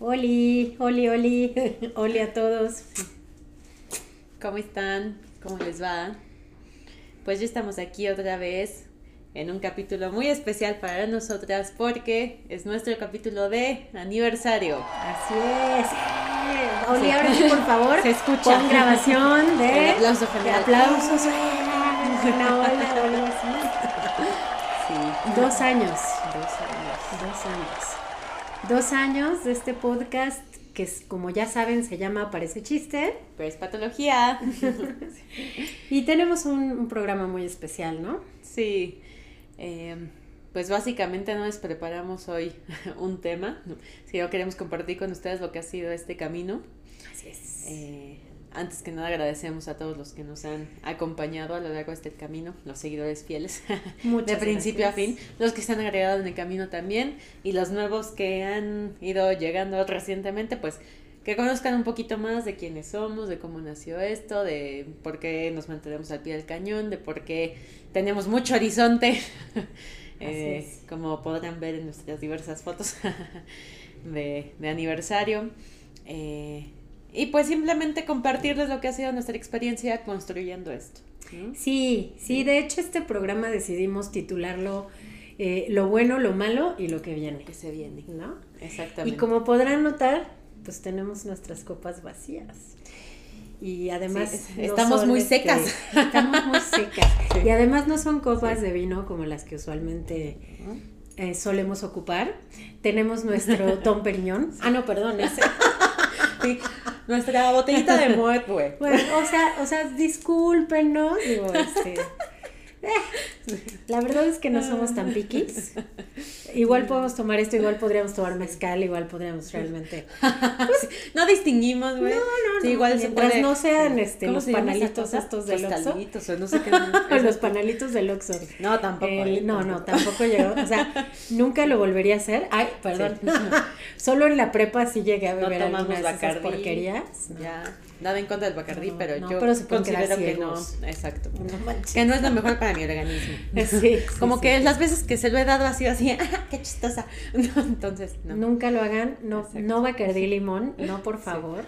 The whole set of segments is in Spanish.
Oli, oli, oli. Oli a todos. ¿Cómo están? ¿Cómo les va? Pues ya estamos aquí otra vez en un capítulo muy especial para nosotras porque es nuestro capítulo de aniversario. Así es. Oli, ahora sí, por favor. Se escucha. Con grabación de. El aplauso de aplausos. Hola, hola, hola. Sí. Dos años. Dos años. Dos años. Dos años de este podcast que, es, como ya saben, se llama Parece Chiste. Pero es patología. Y tenemos un, un programa muy especial, ¿no? Sí. Eh, pues básicamente nos preparamos hoy un tema. Si queremos compartir con ustedes lo que ha sido este camino. Así es. Eh, antes que nada agradecemos a todos los que nos han acompañado a lo largo de este camino, los seguidores fieles, Muchas de principio gracias. a fin, los que se han agregado en el camino también y los nuevos que han ido llegando recientemente, pues que conozcan un poquito más de quiénes somos, de cómo nació esto, de por qué nos mantenemos al pie del cañón, de por qué tenemos mucho horizonte, eh, como podrán ver en nuestras diversas fotos de, de aniversario. Eh, y pues simplemente compartirles lo que ha sido nuestra experiencia construyendo esto. Sí, sí, de hecho este programa decidimos titularlo eh, Lo bueno, lo malo y lo que viene, Que se viene. ¿no? Exactamente. Y como podrán notar, pues tenemos nuestras copas vacías. Y además... Sí, es- no estamos muy este, secas. Estamos muy secas. Sí. Y además no son copas de vino como las que usualmente eh, solemos ocupar. Tenemos nuestro Tom Periñón. Ah, no, perdón, ese. Sí, Nuestra botellita de Moet, güey. Bueno, o sea, o sea, discúlpenos, digo, este. La verdad es que no somos tan piquis. Igual podemos tomar esto, igual podríamos tomar mezcal, igual podríamos realmente. No distinguimos, güey. No, no, Sí, no, igual se mientras puede- no sean, este, ¿Cómo los se panalitos estos del Oxxo. No sé qué. Los panalitos del Oxxo. No, tampoco. El- eh, no, no, tampoco llegó. O sea, nunca lo volvería a hacer. Ay, perdón. Solo en la prepa sí llegué a No beber algunas de esas porquerías. No. Ya, nada en contra del Bacardí, No, pero no, yo pero considero que no. Exacto. Que no es lo mejor para mi organismo. Sí, Como sí, que sí. las veces que se lo he dado así, así, ¡ah, qué chistosa! No, entonces, no. Nunca lo hagan, no, Exacto. no Bacardí limón, no por favor.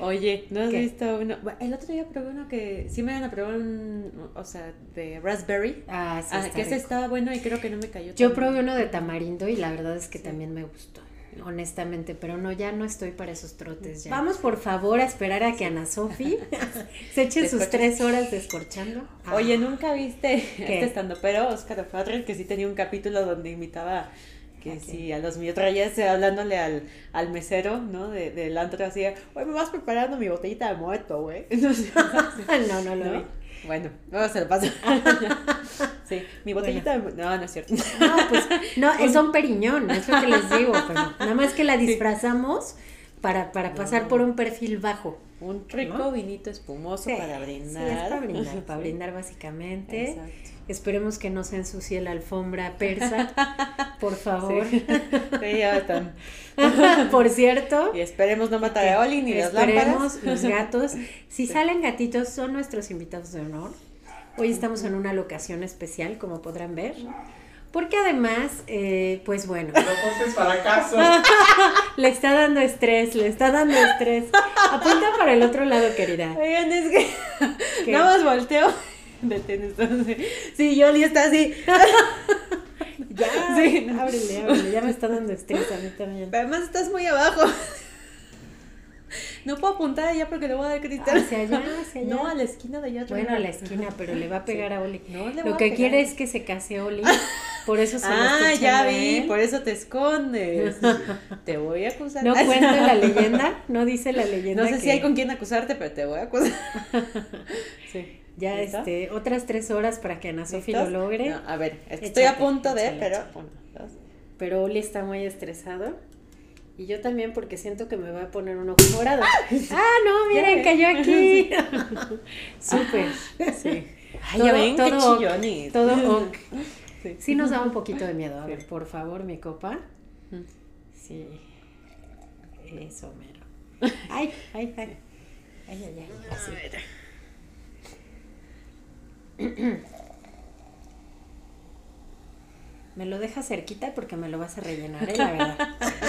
Oye, ¿no has ¿Qué? visto uno? El otro día probé uno que sí me iban a probar un, o sea, de raspberry. Ah, sí, Ah, que ese rico. estaba bueno y creo que no me cayó. Yo probé bien. uno de tamarindo y la verdad es que también me gustó, honestamente, pero no, ya no estoy para esos trotes ya. Vamos por favor a esperar a que Ana Sofi se eche sus tres horas descorchando. Ah, Oye, ¿nunca viste ¿Qué? este estando pero Oscar Farrell que sí tenía un capítulo donde invitaba que ¿A sí, a los miotrillas hablándole al, al mesero, ¿no? De, del antro así, oye, me vas preparando mi botellita de muerto, güey. No, no lo ¿no? vi. Bueno, luego se lo paso. sí, mi botellita muerto. No, no es cierto. No, pues, no, es Don Periñón, es lo que les digo, pero nada más que la disfrazamos para, para pasar por un perfil bajo. Un rico ¿No? vinito espumoso Sí, para sí, brindar. es para brindar, para Sí. brindar básicamente. Exacto. Esperemos que no se ensucie la alfombra persa, por favor. Sí, Sí, ya están. por cierto, Y esperemos no matar a Oli ni las esperemos lámparas. los gatos. Si salen gatitos, son nuestros invitados de honor. Hoy estamos en una locación especial, como podrán ver. Porque además, eh, pues bueno, No cortes para acaso. le está dando estrés, le está dando estrés. Apunta para el otro lado, querida. Oigan, es que ¿Qué? nada más volteo. Detén. Sí, Yoli está así. Ya, Sí. ábrele, ábrele, ya me está dando estrés a mí también. Pero además estás muy abajo. No puedo apuntar allá porque le voy a dar cristal. Hacia allá, hacia allá. No, a la esquina de allá. Bueno, a la esquina, pero le va a pegar a Oli. No, le Lo que pegar. quiere es que se case Oli. Por eso se Ah, ya vi, él. por eso te escondes. te voy a acusar. No cuenta la leyenda, no dice la leyenda. No sé si hay con quién acusarte, pero te voy a acusar. Sí. Ya ¿Listo? este, otras tres horas para que Ana Sofi lo logre. No, a ver, estoy a punto de, échale, pero. échale. Pero Oli está muy estresado. Y yo también porque siento que me va a poner un ojo morado. ah, no, miren, cayó aquí. Súper. Sí. Ay, ya ven, todo, todo, qué todo ok. Sí. Sí nos da un poquito de miedo. A ver, por favor, mi copa. Sí. Eso, mero. Ay, ay, ay. Ay, ay, ay. así. Me lo dejas cerquita porque me lo vas a rellenar, ¿eh? La verdad.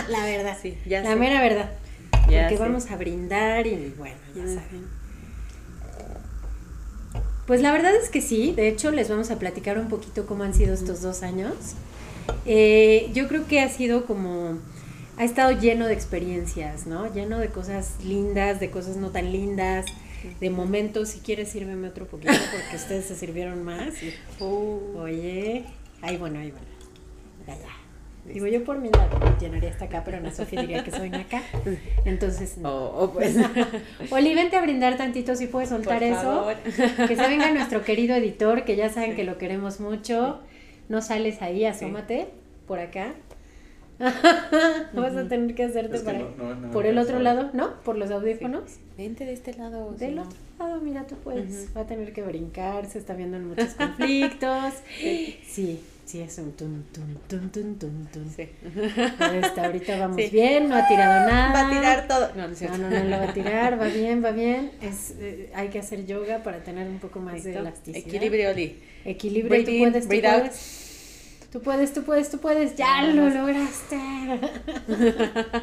La verdad. Sí, ya La sé. mera verdad. Ya porque sé. vamos a brindar y bueno, ya saben. Pues la verdad es que sí, de hecho les vamos a platicar un poquito cómo han sido estos dos años. Eh, yo creo que ha sido como, ha estado lleno de experiencias, ¿no? Lleno de cosas lindas, de cosas no tan lindas, de momentos. Si quieres, sírveme otro poquito porque ustedes se sirvieron más. Uh, Oye, ay, bueno, ay, bueno. Digo, yo por mi lado me llenaría esta acá, pero Ana Sofía diría que soy acá. Entonces, no. oh, oh, pues. Oli, vente a brindar tantito si puedes soltar Por eso. favor. Que se venga nuestro querido editor, que ya saben que lo queremos mucho. No sales ahí, asómate por acá. Vas a tener que hacerte Es que para no- no- no por el otro lado, ¿no? Por los audífonos. Vente de este lado. si Del no. otro lado, mira, tú puedes. Va a tener que brincar, se está viendo en muchos conflictos. Sí. Sí, es un tum, tum, tum, tum, tum, tum. Sí. Hasta ahorita vamos Sí. bien, no ha tirado nada. Va a tirar todo. No, no es No, cierto. no, no lo va a tirar, va bien, va bien. Es, eh, hay que hacer yoga para tener un poco más de elasticidad. Equilibrio, Oli. Equilibrio, Breathe tú in, puedes, tú breathe out. puedes. Tú puedes, tú puedes, tú puedes. Ya lo lograste.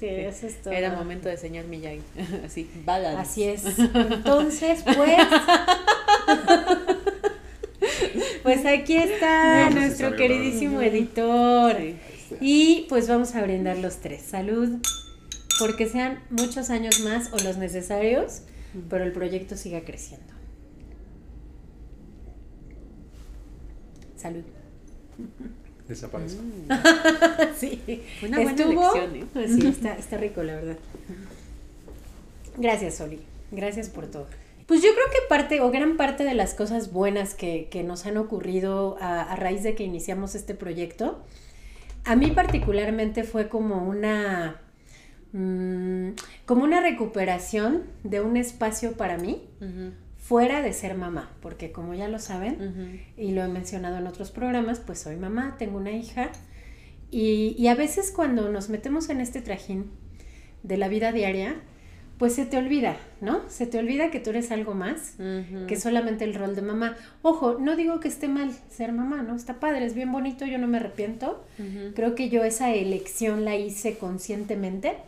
Sí, eso es todo. Era momento de señor Miyagi. Así, balance. Así es. Entonces, pues. Pues aquí está No, nuestro queridísimo editor. Y pues vamos a brindar los tres. Salud. Porque sean muchos años más o los necesarios, pero el proyecto siga creciendo. Salud. Desaparezco. Sí. Una buena Estuvo. elección, ¿eh? pues Sí, está, está rico, la verdad. Gracias, Oli. Gracias por todo. Pues yo creo que parte o gran parte de las cosas buenas que, que nos han ocurrido a, a raíz de que iniciamos este proyecto, a mí particularmente fue como una, mm, como una recuperación de un espacio para mí fuera de ser mamá, porque como ya lo saben, y lo he mencionado en otros programas, pues soy mamá, tengo una hija y, y a veces cuando nos metemos en este trajín de la vida diaria, pues se te olvida, ¿no? Se te olvida que tú eres algo más que solamente el rol de mamá. Ojo, no digo que esté mal ser mamá, ¿no? Está padre, es bien bonito, yo no me arrepiento. Creo que yo esa elección la hice conscientemente.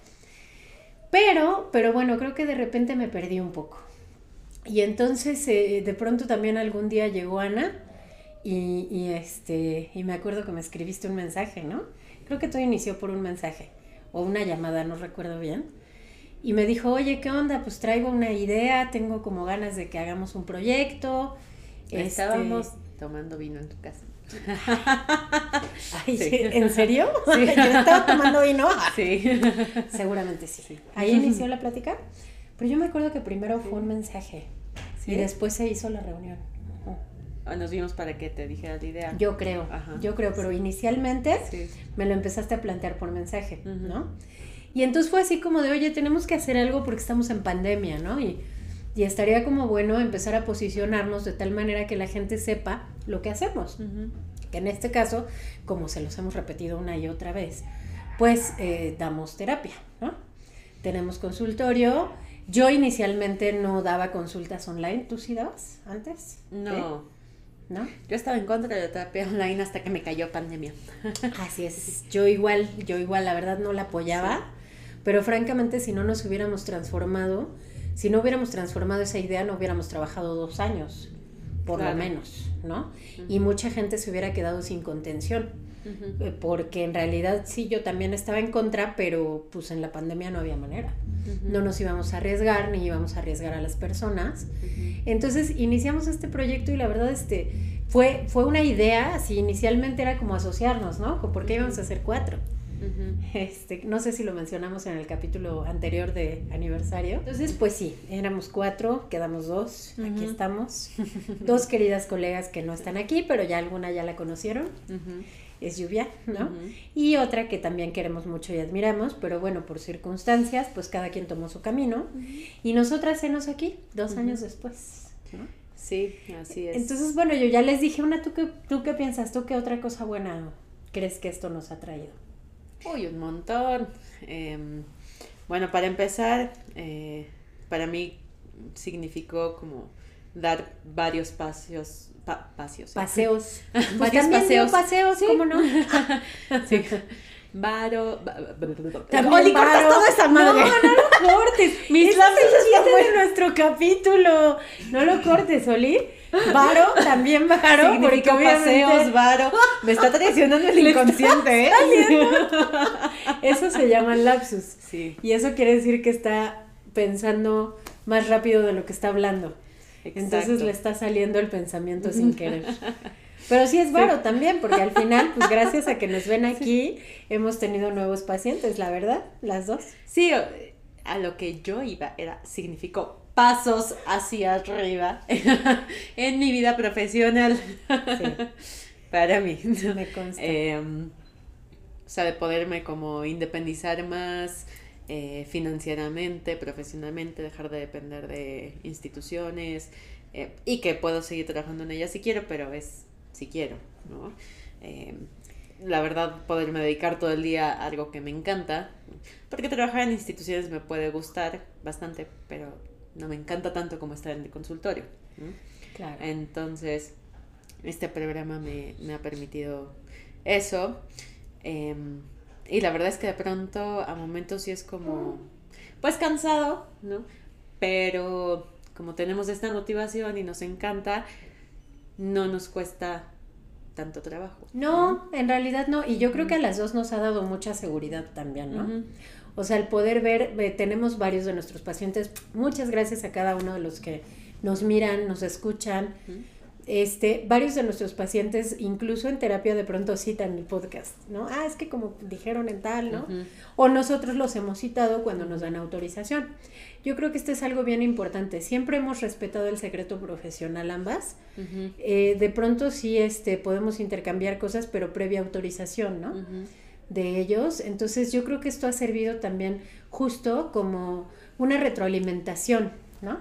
Pero, pero bueno, creo que de repente me perdí un poco. Y entonces eh, de pronto también algún día llegó Ana y, y, este, y me acuerdo que me escribiste un mensaje, ¿no? Creo que todo inició por un mensaje o una llamada, no recuerdo bien. Y me dijo, oye, ¿qué onda? Pues traigo una idea, tengo como ganas de que hagamos un proyecto. Este, Estábamos tomando vino en tu casa. Ay, Sí. ¿En serio? Yo estaba tomando vino. Sí. Seguramente sí. Ahí inició la plática. Pero yo me acuerdo que primero fue un mensaje ¿Sí? y después se hizo la reunión. Ah, Nos vimos para que te dijera la idea. Yo creo, Ajá. yo creo, pero inicialmente Sí. me lo empezaste a plantear por mensaje, Ujú. ¿no? Y entonces fue así como de, oye, tenemos que hacer algo porque estamos en pandemia, ¿no? Y, y estaría como bueno empezar a posicionarnos de tal manera que la gente sepa lo que hacemos. Ujú. Que en este caso, como se los hemos repetido una y otra vez, pues eh, damos terapia, ¿no? Tenemos consultorio. Yo inicialmente no daba consultas online. ¿Tú sí dabas antes? No. ¿No? Yo estaba en contra de la terapia online hasta que me cayó pandemia. Así es. Yo igual, yo igual, la verdad no la apoyaba. Pero francamente, si no nos hubiéramos transformado, si no hubiéramos transformado esa idea, no hubiéramos trabajado dos años, por Claro. lo menos, ¿no? Y mucha gente se hubiera quedado sin contención. Eh, porque en realidad sí, yo también estaba en contra, pero pues en la pandemia no había manera. No nos íbamos a arriesgar, ni íbamos a arriesgar a las personas. Entonces iniciamos este proyecto y la verdad este, fue, fue una idea, así inicialmente era como asociarnos, ¿no? Porque íbamos a hacer cuatro. Este, no sé si lo mencionamos en el capítulo anterior de aniversario. Entonces, pues sí, éramos cuatro, quedamos dos, aquí estamos. Dos queridas colegas que no están aquí, pero ya alguna ya la conocieron. Es Lluvia, ¿no? Y otra que también queremos mucho y admiramos, pero bueno, por circunstancias, pues cada quien tomó su camino. Y nosotras enos aquí, dos años después. ¿no? Sí, así es. Entonces, bueno, yo ya les dije una, ¿tú qué, ¿tú qué piensas? ¿Tú qué otra cosa buena crees que esto nos ha traído? Uy, un montón. Em, bueno, para empezar, eh, para mí significó como dar varios paseos, pa- paseos. Paseos. Varios paseos. paseos, Sí. ¿cómo no? Sí. Varo. Oli, cortas toda esa madre. No, no lo cortes. Mis labios es el de nuestro capítulo. No lo cortes, Oli. Varo, también varo, porque Significa obviamente paseos, varo. Me está traicionando el inconsciente, ¿eh? eso se llama lapsus. Sí, Y eso quiere decir que está pensando más rápido de lo que está hablando. Entonces exacto. le está saliendo el pensamiento sin querer. Pero sí es varo también, porque al final, pues gracias a que nos ven aquí, hemos tenido nuevos pacientes, la verdad, las dos. Sí, a lo que yo iba era, significó pasos hacia arriba en mi vida profesional. Para mí. Me consta. Em, o sea, de poderme como independizar más eh, financieramente, profesionalmente, dejar de depender de instituciones eh, y que puedo seguir trabajando en ellas si quiero, pero es si quiero, ¿no? Em, la verdad, poderme dedicar todo el día a algo que me encanta, porque trabajar en instituciones me puede gustar bastante, pero no me encanta tanto como estar en el consultorio. ¿no? claro. Entonces, este programa me, me ha permitido eso. em, y la verdad es que de pronto a momentos sí es como, pues cansado, ¿no? Pero como tenemos esta motivación y nos encanta, no nos cuesta tanto trabajo. No, en realidad no. Y yo creo que a las dos nos ha dado mucha seguridad también, ¿no? O sea, el poder ver, eh, tenemos varios de nuestros pacientes, muchas gracias a cada uno de los que nos miran, nos escuchan. Este, varios de nuestros pacientes, incluso en terapia, de pronto citan el podcast, ¿no? Ah, es que como dijeron en tal, ¿no? O nosotros los hemos citado cuando nos dan autorización. Yo creo que esto es algo bien importante. Siempre hemos respetado el secreto profesional ambas. Eh, de pronto sí este, podemos intercambiar cosas, pero previa autorización, ¿no? Ujú. De ellos. Entonces yo creo que esto ha servido también justo como una retroalimentación, ¿no?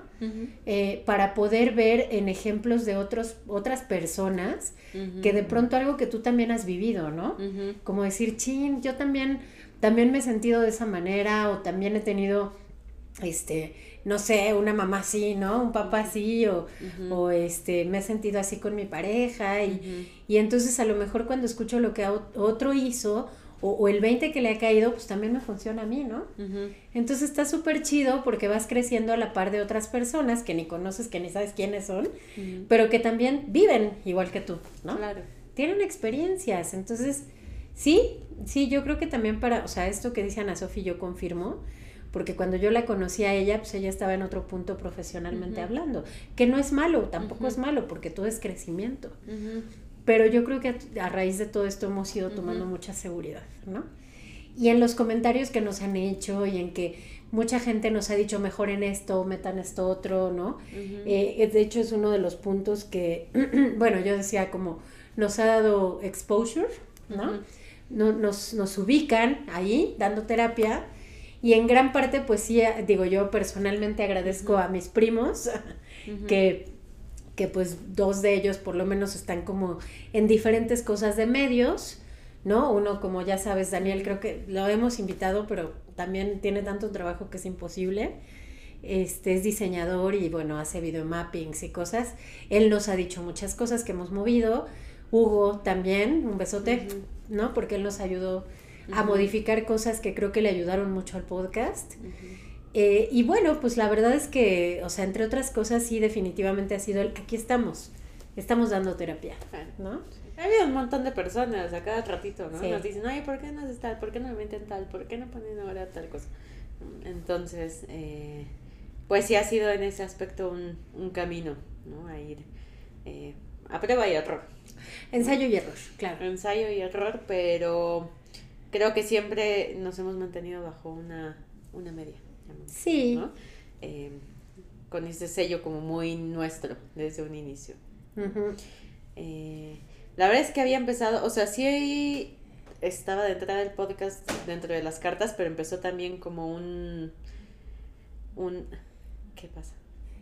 Eh, para poder ver en ejemplos de otros, otras personas que de pronto algo que tú también has vivido, ¿no? Como decir, chin, yo también, también me he sentido de esa manera o también he tenido, este, no sé, una mamá así, ¿no? Un papá así o, o este, me he sentido así con mi pareja y, y entonces a lo mejor cuando escucho lo que ot- otro hizo o, o el 20 que le ha caído, pues también me funciona a mí, ¿no? Entonces está súper chido porque vas creciendo a la par de otras personas que ni conoces, que ni sabes quiénes son, pero que también viven igual que tú, ¿no? Claro. Tienen experiencias, entonces sí, sí, yo creo que también para, o sea, esto que dice Ana Sofi yo confirmo, porque cuando yo la conocí a ella, pues ella estaba en otro punto profesionalmente hablando, que no es malo, tampoco es malo, porque todo es crecimiento. Ujú. Pero yo creo que a, a raíz de todo esto hemos ido tomando Ujú. mucha seguridad, ¿no? Y en los comentarios que nos han hecho y en que mucha gente nos ha dicho mejoren esto, metan esto otro, ¿no? Ujú. Eh, de hecho es uno de los puntos que, bueno, yo decía como nos ha dado exposure, ¿no? Ujú. No- nos, nos ubican ahí dando terapia y en gran parte pues sí, eh, digo yo personalmente agradezco a mis primos que, que pues dos de ellos por lo menos están como en diferentes cosas de medios, ¿no? Uno como ya sabes, Daniel, creo que lo hemos invitado, pero también tiene tanto trabajo que es imposible. Este es diseñador y bueno, hace videomappings y cosas. Él nos ha dicho muchas cosas que hemos movido. Hugo también, un besote. ¿no? Porque él nos ayudó a modificar cosas que creo que le ayudaron mucho al podcast. Ujú. Eh, y bueno, pues la verdad es que, o sea, entre otras cosas, sí, definitivamente ha sido el aquí estamos, estamos dando terapia. ¿no? Ha habido un montón de personas a cada ratito, ¿no? Sí. Nos dicen, oye, ¿por qué no haces tal? ¿Por qué no me inventan tal? ¿Por qué no ponen ahora tal cosa? Entonces, eh, pues sí ha sido en ese aspecto un, un camino, ¿no? A ir eh, a prueba y error. Ensayo y error, claro. Ensayo y error, pero creo que siempre nos hemos mantenido bajo una, una media, Sí. ¿no? Eh, con ese sello como muy nuestro desde un inicio. Eh, La verdad es que había empezado, o sea, sí estaba de entrada el podcast dentro de las cartas, pero empezó también como un... un ¿Qué pasa?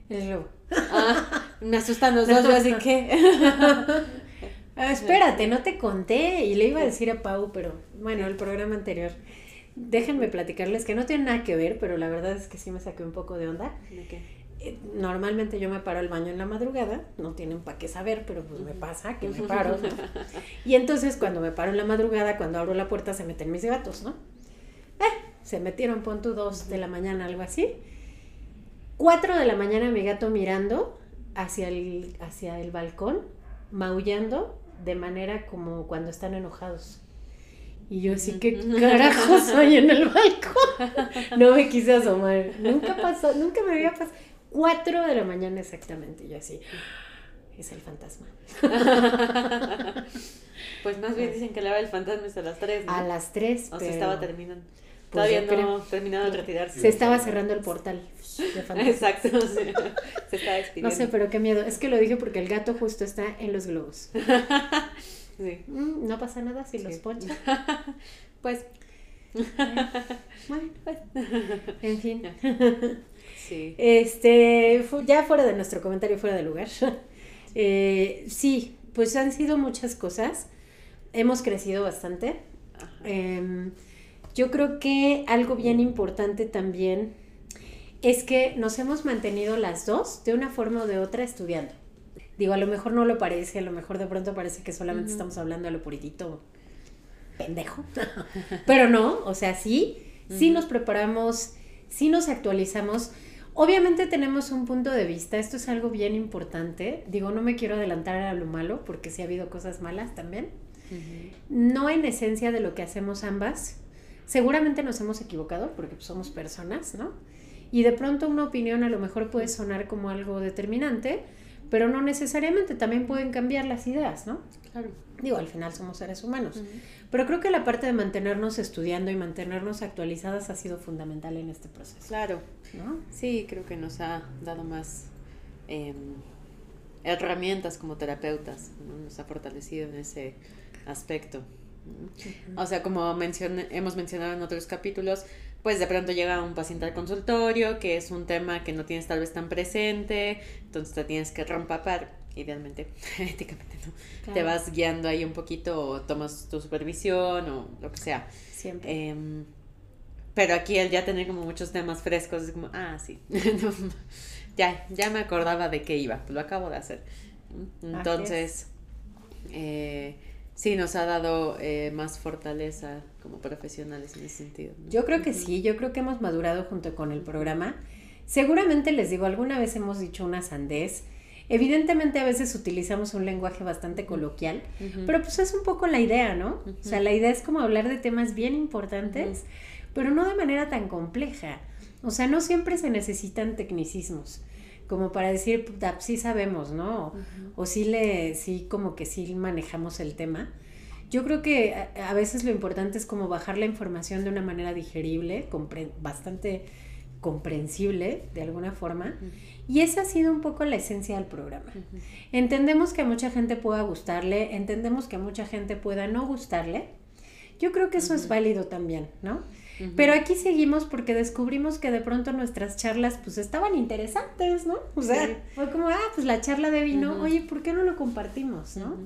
El globo. Ah, me asustan los dos, yo así que... Ah, espérate, no te conté y le iba a decir a Pau, pero bueno, el programa anterior. Déjenme platicarles que no tiene nada que ver, pero la verdad es que sí me saqué un poco de onda. Eh, Normalmente yo me paro al baño en la madrugada, no tienen para qué saber, pero pues me pasa que me paro. ¿no? Y entonces cuando me paro en la madrugada, cuando abro la puerta se meten mis gatos, ¿no? Eh, se metieron, pon tú dos de la mañana, algo así. Cuatro de la mañana mi gato mirando hacia el, hacia el balcón, maullando de manera como cuando están enojados. Y yo así, ¿qué carajos soy en el balcón? No me quise asomar. Nunca pasó, nunca me había pasado. Cuatro de la mañana exactamente. Y yo así, es el fantasma. Pues más bien dicen que la hora del fantasma es a las 3, ¿no? A las tres. O pero estaba terminando. Pues Todavía no creo. terminado de retirarse. Se estaba cerrando el portal de fantasma. Exacto, se está despidiendo. No sé, pero qué miedo. Es que lo dije porque el gato justo está en los globos. Sí. Mm, no pasa nada si los Sí. poncha. Pues, Bueno, en fin. sí. Este, ya fuera de nuestro comentario, fuera de lugar. Eh, sí, pues han sido muchas cosas. Hemos crecido bastante. Em, yo creo que algo bien importante también es que nos hemos mantenido las dos de una forma o de otra estudiando. Digo, a lo mejor no lo parece, a lo mejor de pronto parece que solamente estamos hablando de lo puritito pendejo. Pero no, o sea, sí, sí Ujú. nos preparamos, sí nos actualizamos. Obviamente tenemos un punto de vista, esto es algo bien importante. Digo, no me quiero adelantar a lo malo, porque sí ha habido cosas malas también no en esencia de lo que hacemos ambas. Seguramente nos hemos equivocado porque somos personas, ¿no? Y de pronto una opinión a lo mejor puede sonar como algo determinante, pero no necesariamente, también pueden cambiar las ideas, ¿no? Claro. Digo, al final somos seres humanos. Pero creo que la parte de mantenernos estudiando y mantenernos actualizadas ha sido fundamental en este proceso, Claro. ¿no? Sí, creo que nos ha dado más em, herramientas como terapeutas, ¿no? nos ha fortalecido en ese aspecto. ¿no? O sea, como mencion- hemos mencionado en otros capítulos, pues de pronto llega un paciente al consultorio, que es un tema que no tienes tal vez tan presente, entonces te tienes que rompapar, idealmente, éticamente no. Te vas guiando ahí un poquito o tomas tu supervisión o lo que sea. Siempre. Em, pero aquí el ya tener como muchos temas frescos es como, ah, sí, ya, ya me acordaba de qué iba, lo acabo de hacer. Entonces, eh, sí, nos ha dado eh, más fortaleza como profesionales en ese sentido. ¿no? Yo creo que sí, yo creo que hemos madurado junto con el programa. Seguramente les digo, alguna vez hemos dicho una sandez. Evidentemente a veces utilizamos un lenguaje bastante coloquial, pero pues es un poco la idea, ¿no? O sea, la idea es como hablar de temas bien importantes, pero no de manera tan compleja. O sea, no siempre se necesitan tecnicismos, como para decir, puta, sí sabemos, ¿no? Ujú. o sí le, sí como que sí manejamos el tema. Yo creo que a, a veces lo importante es como bajar la información de una manera digerible, compre- bastante comprensible de alguna forma. Y esa ha sido un poco la esencia del programa. Ujú. Entendemos que a mucha gente pueda gustarle, entendemos que a mucha gente pueda no gustarle. Yo creo que eso es válido también, ¿no? Pero aquí seguimos porque descubrimos que de pronto nuestras charlas pues estaban interesantes, ¿no? O sea, Sí. fue como, ah, pues la charla de vino, Ujú. oye, ¿por qué no lo compartimos, no?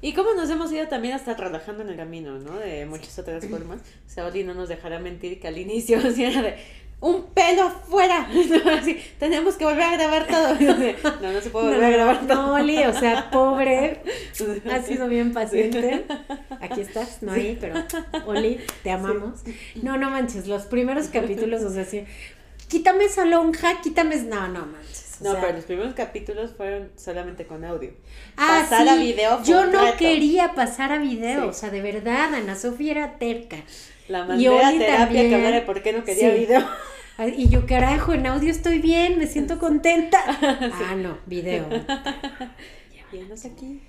Y cómo nos hemos ido también hasta relajando en el camino, ¿no? De muchas otras formas. O sea, Oli no nos dejará mentir que al inicio así era de un pelo afuera. Así, tenemos que volver a grabar todo. No, no se puede volver a grabar todo. no, Oli, o sea, pobre, ha sido bien paciente. Aquí estás, no ahí, pero Oli, te amamos. No, no manches, los primeros capítulos, o sea, sí, quítame esa lonja, quítame, no, no manches. O No, sea, pero los primeros capítulos fueron solamente con audio. Ah, Pasar a video fue Yo un no reto. quería pasar a video, Sí. o sea, de verdad, Ana Sofía era terca. La Y mandé a terapia también. de por qué no quería Sí. video. Y yo, carajo, en audio estoy bien, me siento contenta. Ah, no, video. Y anos aquí.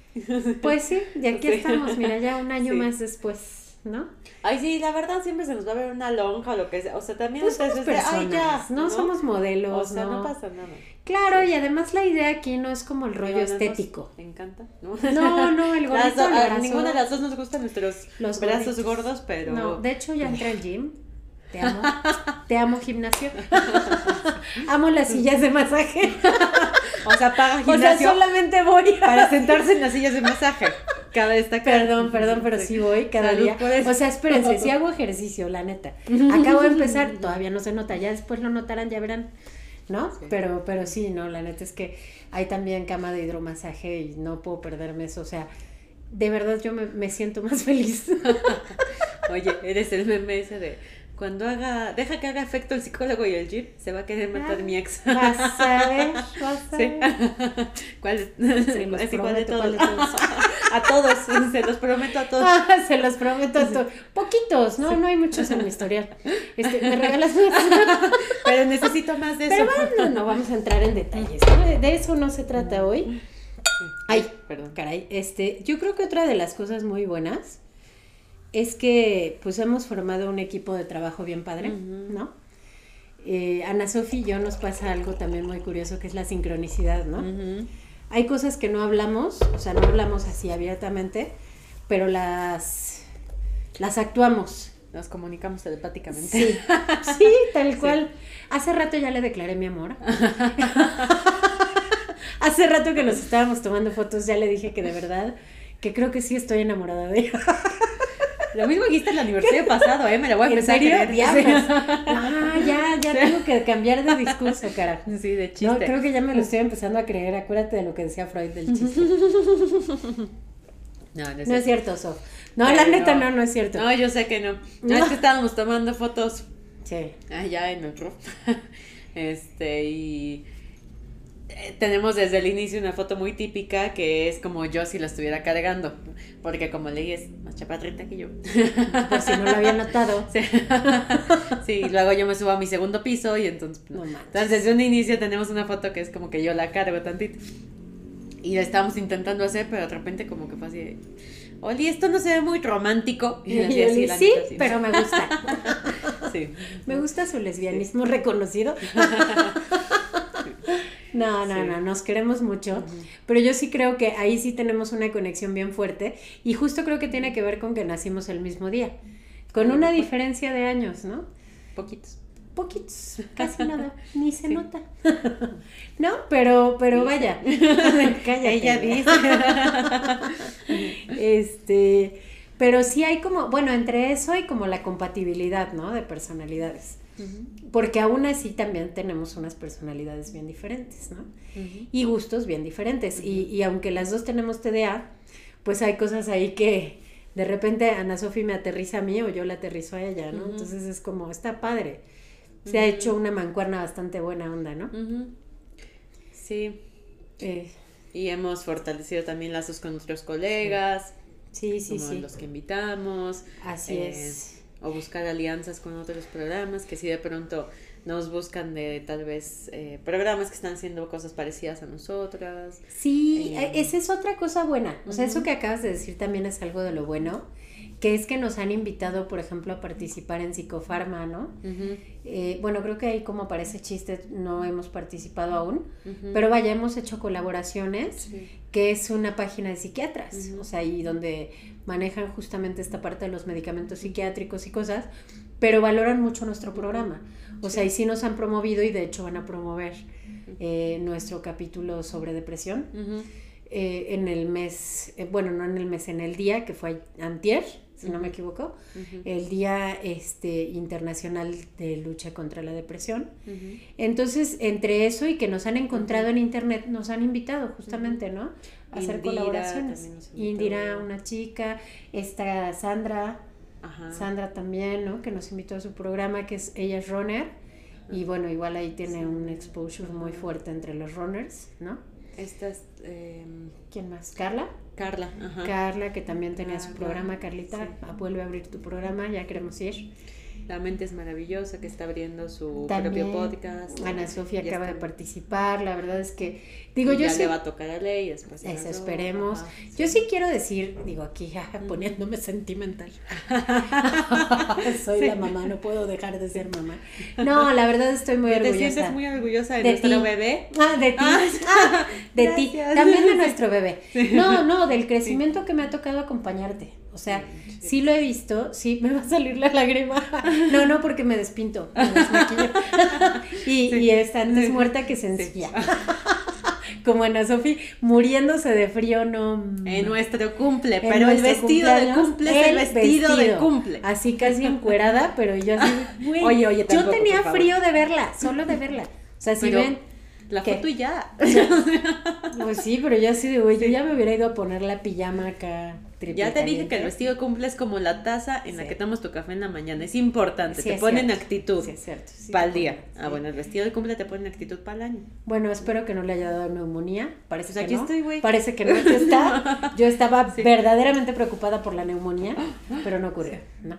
Pues sí, y aquí estamos, mira, ya un año más después. ¿No? Ay, sí, la verdad siempre se nos va a ver una lonja o lo que sea. O sea, también Pues somos ustedes de, ay, personas, ya, no, somos modelos, O sea, no. no. pasa nada. Claro, y además la idea aquí no es como el rollo estético. encanta, ¿no? No, no, el Las gordito, do- el a ninguna de las dos nos gustan nuestros Los brazos gorditos. gordos, pero... No, de hecho ya entré al gym. Te amo. Te amo gimnasio. amo las sillas de masaje. O sea, paga O sea, gimnasio solamente voy para sentarse en las sillas de masaje. Cabe destacar. Perdón, perdón, pero sí voy cada Salud día. O sea, espérense, sí hago ejercicio, la neta. Acabo de empezar, todavía no se nota, ya después lo notarán, ya verán. ¿No? Sí. Pero, pero sí, no, la neta es que hay también cama de hidromasaje y no puedo perderme eso. O sea, de verdad yo me, me siento más feliz. Oye, eres el meme ese de cuando haga, deja que haga efecto el psicólogo y el gym, se va a querer matar Ah, mi ex. Vas a ver, vas a Sí. ver. ¿Cuál es? Se los es igual de prometo, todos. a todos, se los prometo a todos. Ah, se los prometo a todos. Poquitos, ¿no? No hay muchos en mi historial. Este, ¿Me regalas más? Pero necesito más de eso. Pero bueno, no vamos a entrar en detalles. ¿no? De- De eso no se trata hoy. Ay, perdón. Caray, este, yo creo que otra de las cosas muy buenas es que pues hemos formado un equipo de trabajo bien padre. ¿no? Eh, Ana Sofi y yo nos pasa algo también muy curioso que es la sincronicidad, ¿no? Hay cosas que no hablamos, o sea, no hablamos así abiertamente, pero las, las actuamos. Nos comunicamos telepáticamente. Sí, sí, tal cual. Hace rato ya le declaré mi amor. Hace rato que nos estábamos tomando fotos, ya le dije que de verdad, que creo que sí estoy enamorada de ella. Lo mismo dijiste el aniversario pasado, ¿eh? Me la voy a ¿En empezar serio? a creer. Diablos. Ah, ya, ya tengo que cambiar de discurso, cara. Sí, de chiste. No, creo que ya me lo estoy empezando a creer. Acuérdate de lo que decía Freud del chiste. No, no es, No es cierto. Sof. No, la Pero- neta no, no es cierto. No, yo sé que no. No, es que estábamos tomando fotos Sí. allá en el roof. Este, y tenemos desde el inicio una foto muy típica que es como yo si la estuviera cargando. Porque como leí es más chaparrita que yo. Por si no lo había notado. Sí. Sí, luego yo me subo a mi segundo piso y entonces. No manches. Entonces, desde un inicio tenemos una foto que es como que yo la cargo tantito. Y la estábamos intentando hacer, pero de repente como que fue así de, Oli, esto no se ve muy romántico. Y así, yo así, sí, sí. pero me gusta. Sí. Me gusta su lesbianismo reconocido. No, no, Sí. no, nos queremos mucho, pero yo sí creo que ahí sí tenemos una conexión bien fuerte y justo creo que tiene que ver con que nacimos el mismo día, con una diferencia de años, ¿no? Poquitos. Poquitos, casi nada, ni se Sí. nota. No, pero, pero vaya, cállate. Ella dice. Este, pero sí hay como, bueno, entre eso hay como la compatibilidad, ¿no? De personalidades. Porque aún así también tenemos unas personalidades bien diferentes, ¿no? Y gustos bien diferentes. y, y aunque las dos tenemos TDA, pues hay cosas ahí que de repente Ana Sofi me aterriza a mí o yo la aterrizo a ella, ¿no? Entonces es como, está padre. Se ha hecho una mancuerna bastante buena onda, ¿no? Sí. Eh, Y hemos fortalecido también lazos con otros colegas, sí, sí, como sí. los que invitamos. Así eh, es. O buscar alianzas con otros programas que si de pronto nos buscan de tal vez eh, programas que están haciendo cosas parecidas a nosotras. Sí, Eh, e- esa es otra cosa buena. O sea, eso que acabas de decir también es algo de lo bueno, que es que nos han invitado, por ejemplo, a participar en Psicofarma, ¿no? Eh, bueno, creo que ahí como parece chiste no hemos participado aún, pero vaya, hemos hecho colaboraciones, Sí. que es una página de psiquiatras, o sea, ahí donde manejan justamente esta parte de los medicamentos psiquiátricos y cosas, pero valoran mucho nuestro programa. O sea, y sí. nos han promovido y de hecho van a promover eh, nuestro capítulo sobre depresión eh, en el mes, eh, bueno, no en el mes, en el día que fue antier, si no me equivoco, el Día este, Internacional de Lucha contra la Depresión. Entonces, entre eso y que nos han encontrado en internet, nos han invitado justamente, ¿no? Hacer Indira colaboraciones. Indira, una chica, esta Sandra, Ajá. Sandra también, ¿no? Que nos invitó a su programa, que es ella es runner. Y bueno, igual ahí tiene Sí. un exposure muy fuerte entre los runners, ¿no? Esta es em, ¿Quién más? Carla. Carla. Ajá. Carla, que también tenía su Carla, programa, Carlita, sí. ah, vuelve a abrir tu programa, ya queremos ir. La mente es maravillosa, que está abriendo su También, propio podcast. Ana Sofía acaba de participar, la verdad es que, digo, Y yo ya sí, le va a tocar a Ley después. eso esperemos. ajá, Yo sí quiero decir, digo aquí, jaja, poniéndome sentimental. Soy la mamá, no puedo dejar de ser mamá. No, la verdad estoy muy ¿Te orgullosa. sientes muy orgullosa de, De nuestro ti. bebé? Ah, de ti. Ah, Ah, de ti. También de nuestro bebé. No, no, del crecimiento que me ha tocado acompañarte. O sea, Sí, sí lo he visto, sí, me va a salir la lágrima. No, no, porque me despinto, me desmaquillo. Y, Sí. y está antes muerta que sencilla. Como Ana Sofi, muriéndose de frío, no. En nuestro cumple, en pero el vestido de cumple es el vestido, de cumple. Así casi encuerada, pero yo así, güey, Oye, oye, yo tampoco, tenía por favor. frío de verla, solo de verla. O sea, si Pero- ven, La ¿Qué? foto y ya. pues sí, pero yo así de, güey, yo ya me hubiera ido a poner la pijama acá. Ya te dije que el vestido de cumple es como la taza en la Sí. que tomas tu café en la mañana. Es importante, Sí, te es pone en actitud Sí, es cierto. para el día. Ah, bueno, el vestido de cumple te pone en actitud para el año. Bueno, espero que no le haya dado neumonía. Parece Pues que aquí no. estoy, güey. Parece que no. Yo estaba, yo estaba verdaderamente preocupada por la neumonía, pero no ocurrió. No.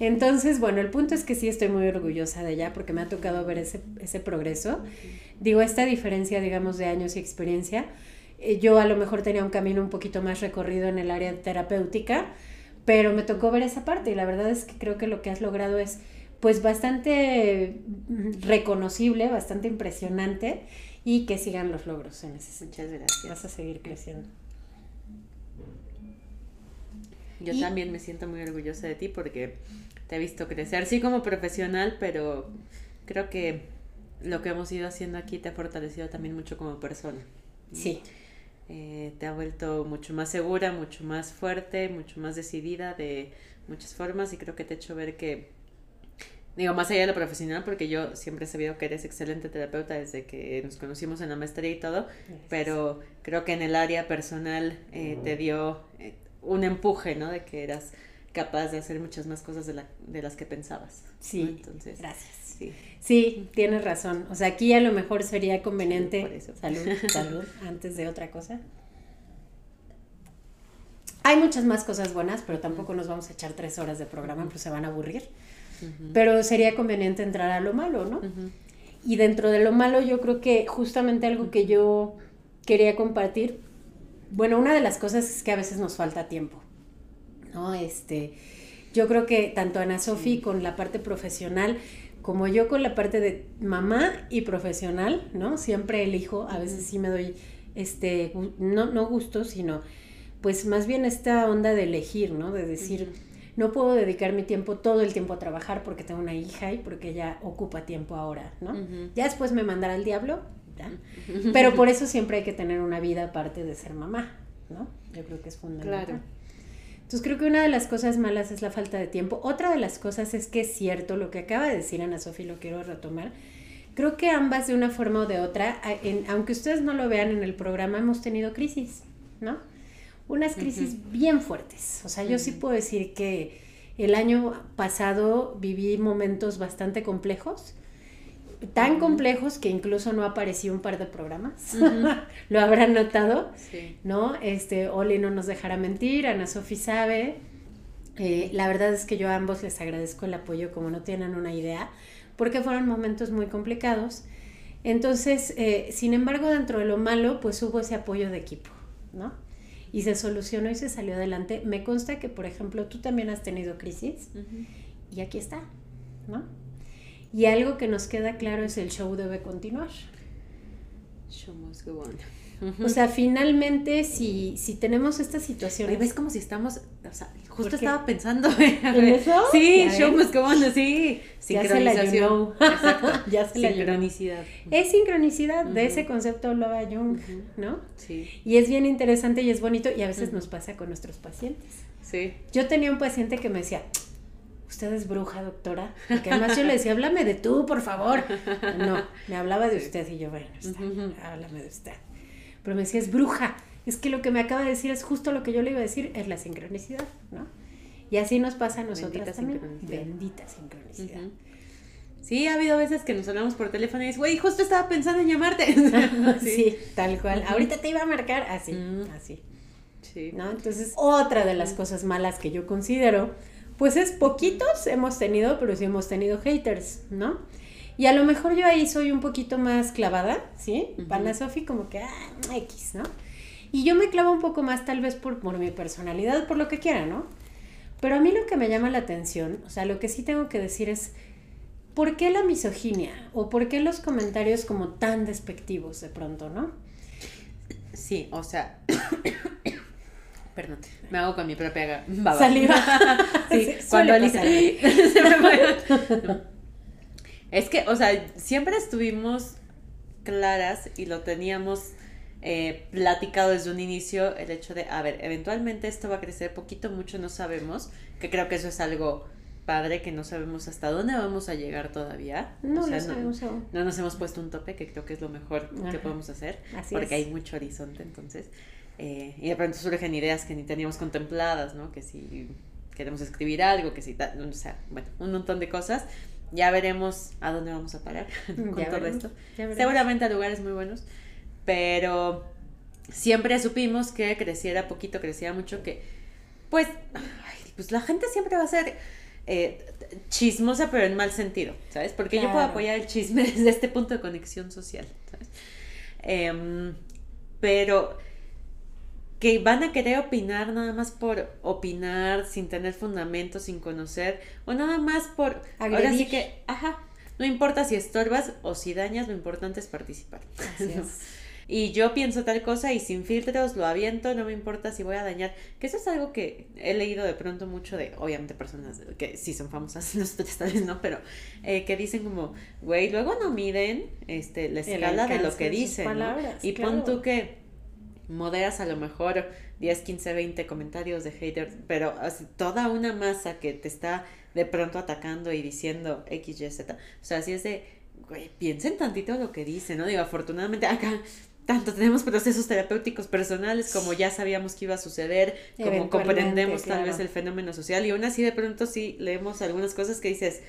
Entonces, bueno, el punto es que sí estoy muy orgullosa de ella porque me ha tocado ver ese, ese progreso. Digo, esta diferencia, digamos, de años y experiencia. Eh, Yo a lo mejor tenía un camino un poquito más recorrido en el área terapéutica, pero me tocó ver esa parte y la verdad es que creo que lo que has logrado es pues bastante mm, reconocible, bastante impresionante y que sigan los logros en ese sentido. Muchas gracias. Vas a seguir creciendo. Yo Y- también me siento muy orgullosa de ti porque te he visto crecer, sí como profesional, pero creo que lo que hemos ido haciendo aquí te ha fortalecido también mucho como persona. Sí, Eh, te ha vuelto mucho más segura, mucho más fuerte, mucho más decidida de muchas formas y creo que te ha hecho ver que, digo, más allá de lo profesional, porque yo siempre he sabido que eres excelente terapeuta desde que nos conocimos en la maestría y todo, pero creo que en el área personal eh, te dio eh, un empuje, ¿no? De que eras capaz de hacer muchas más cosas de, la- de las que pensabas. ¿no? sí, Entonces, gracias. Sí. Sí, tienes razón. O sea, aquí a lo mejor sería conveniente. por eso. Salud, salud, antes de otra cosa. Hay muchas más cosas buenas, pero tampoco nos vamos a echar tres horas de programa, pues se van a aburrir. Ujú. Pero sería conveniente entrar a lo malo, ¿no? Ujú. Y dentro de lo malo, yo creo que justamente algo que yo quería compartir, bueno, una de las cosas es que a veces nos falta tiempo, ¿no? Este, yo creo que tanto Ana Sofi con la parte profesional, como yo con la parte de mamá y profesional, ¿no? Siempre elijo, a veces sí me doy, este, no, no gusto, sino, pues más bien esta onda de elegir, ¿no? De decir, no puedo dedicar mi tiempo todo el tiempo a trabajar porque tengo una hija y porque ella ocupa tiempo ahora, ¿no? Ya después me mandará al diablo, ¿ya? Pero por eso siempre hay que tener una vida aparte de ser mamá, ¿no? Yo creo que es fundamental. Claro. Entonces creo que una de las cosas malas es la falta de tiempo. Otra de las cosas es que es cierto lo que acaba de decir Ana Sofía, lo quiero retomar. Creo que ambas de una forma o de otra, en- aunque ustedes no lo vean en el programa, hemos tenido crisis, ¿no? Unas crisis bien fuertes. O sea, yo sí puedo decir que el año pasado viví momentos bastante complejos, tan complejos que incluso no apareció un par de programas. lo habrán notado. Sí. ¿no? Este, Oli no nos dejará mentir, Ana Sofi sabe. Eh, la verdad es que yo a ambos les agradezco el apoyo como no tienen una idea, porque fueron momentos muy complicados. Entonces, eh, sin embargo, dentro de lo malo, pues hubo ese apoyo de equipo, ¿no? Y se solucionó y se salió adelante. Me consta que, por ejemplo, tú también has tenido crisis y aquí está, ¿no? Y algo que nos queda claro es el show debe continuar. Show must go on. O sea, finalmente, si, si tenemos esta situación... Oye, ¿Ves como si estamos, o sea, ¿Por justo estaba pensando ¿En eso? Sí, show must go on, sí. Ya se la Sincronización. Exacto. Ya se la. Sincronicidad. Es sincronicidad, de ese concepto hablaba Jung, Ujú. ¿no? Sí, Y es bien interesante y es bonito y a veces nos pasa con nuestros pacientes. sí. Yo tenía un paciente que me decía, ¿usted es bruja, doctora? Porque además yo le decía, háblame de tú, por favor. No, me hablaba de usted y yo, bueno, está, háblame de usted. Pero me decía, es bruja. Es que lo que me acaba de decir es justo lo que yo le iba a decir, es la sincronicidad, ¿no? Y así nos pasa a nosotras Bendita también. sincronicidad. Bendita sincronicidad. Sí, ha habido veces que nos hablamos por teléfono y dices, güey, justo estaba pensando en llamarte. sí. tal cual. Ahorita te iba a marcar así, así. Sí. ¿no? Entonces, otra de las cosas malas que yo considero pues es poquitos hemos tenido, pero sí hemos tenido haters, ¿no? Y a lo mejor yo ahí soy un poquito más clavada, ¿sí? Ujú. Para Sofi como que, ah, X, ¿no? Y yo me clavo un poco más tal vez por, por mi personalidad, por lo que quiera, ¿no? Pero a mí lo que me llama la atención, o sea, lo que sí tengo que decir es, ¿por qué la misoginia? ¿O por qué los comentarios como tan despectivos de pronto, ¿no? Sí, o sea. Perdón, me hago con mi propia baba. Saliva. sí, Sí, cuando Alicia. Se me fue. Es que, o sea, siempre estuvimos claras y lo teníamos eh, platicado desde un inicio el hecho de, a ver, eventualmente esto va a crecer poquito, mucho, no sabemos, que creo que eso es algo padre, que no sabemos hasta dónde vamos a llegar todavía. No O sea, lo sabemos aún. no nos hemos puesto un tope, que creo que es lo mejor que podemos hacer, Así porque es. hay mucho horizonte, entonces. Eh, y de pronto surgen ideas que ni teníamos contempladas, ¿no? Que si queremos escribir algo, que si tal, o sea, bueno, un montón de cosas. Ya veremos a dónde vamos a parar con Ya todo veremos, esto. Seguramente a lugares muy buenos, pero siempre supimos que creciera poquito, creciera mucho, que pues, ay, pues la gente siempre va a ser eh, chismosa, pero en mal sentido, ¿sabes? Porque yo puedo Claro. apoyar el chisme desde este punto de conexión social, ¿sabes? Em, pero que van a querer opinar nada más por opinar, sin tener fundamento, sin conocer, o nada más por... Ahora sí Agredir. que, ajá, no importa si estorbas o si dañas, lo importante es participar. Así ¿no? es. Y yo pienso tal cosa y sin filtros lo aviento, no me importa si voy a dañar. Que eso es algo que he leído de pronto mucho de, obviamente, personas que sí son famosas, nosotros tal vez no, pero eh, que dicen como, güey, luego no miden este, la escala de lo que dicen. ¿no? Y claro. pon tú que moderas a lo mejor 10, 15, 20 comentarios de haters, pero así, toda una masa que te está de pronto atacando y diciendo X, Y, Z. O sea, así es de, güey, piensen tantito lo que dicen, ¿no? Digo, afortunadamente acá tanto tenemos procesos terapéuticos personales como ya sabíamos que iba a suceder, como comprendemos tal vez el fenómeno social y aún así de pronto sí leemos algunas cosas que dices,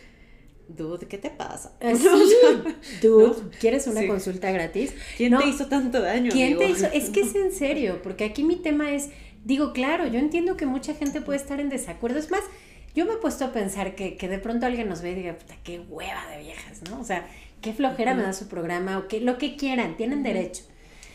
dude, ¿qué te pasa? Sí. sea, Dude, ¿no? ¿quieres una Sí. consulta gratis? ¿Quién No. te hizo tanto daño? ¿Quién amigo? te hizo? Es que es en serio, porque aquí mi tema es, digo, claro, yo entiendo que mucha gente puede estar en desacuerdo. Es más, yo me he puesto a pensar que, que de pronto alguien nos ve y diga, puta, qué hueva de viejas, ¿no? O sea, qué flojera me da su programa o que lo que quieran, tienen derecho.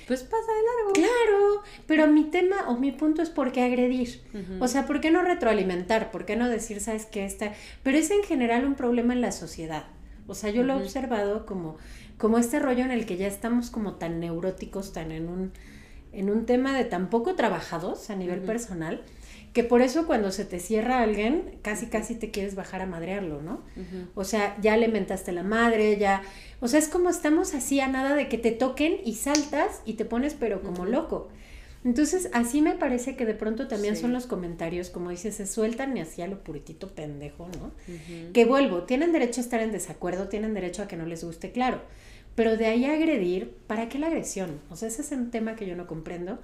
Pues pasa de largo. Claro, pero mi tema o mi punto es por qué agredir. O sea, ¿por qué no retroalimentar? ¿Por qué no decir, sabes qué está? Pero es en general un problema en la sociedad. O sea, yo lo he observado como, como este rollo en el que ya estamos como tan neuróticos, tan en un, en un tema de tan poco trabajados a nivel personal, que por eso cuando se te cierra alguien, casi casi te quieres bajar a madrearlo, ¿no? O sea, ya le mentaste la madre, ya. O sea, es como estamos así a nada de que te toquen y saltas y te pones, pero como loco. Entonces, así me parece que de pronto también Sí. son los comentarios, como dices, se sueltan y así a lo puritito pendejo, ¿no? Que vuelvo, tienen derecho a estar en desacuerdo, tienen derecho a que no les guste, claro. Pero de ahí a agredir, ¿para qué la agresión? O sea, ese es un tema que yo no comprendo.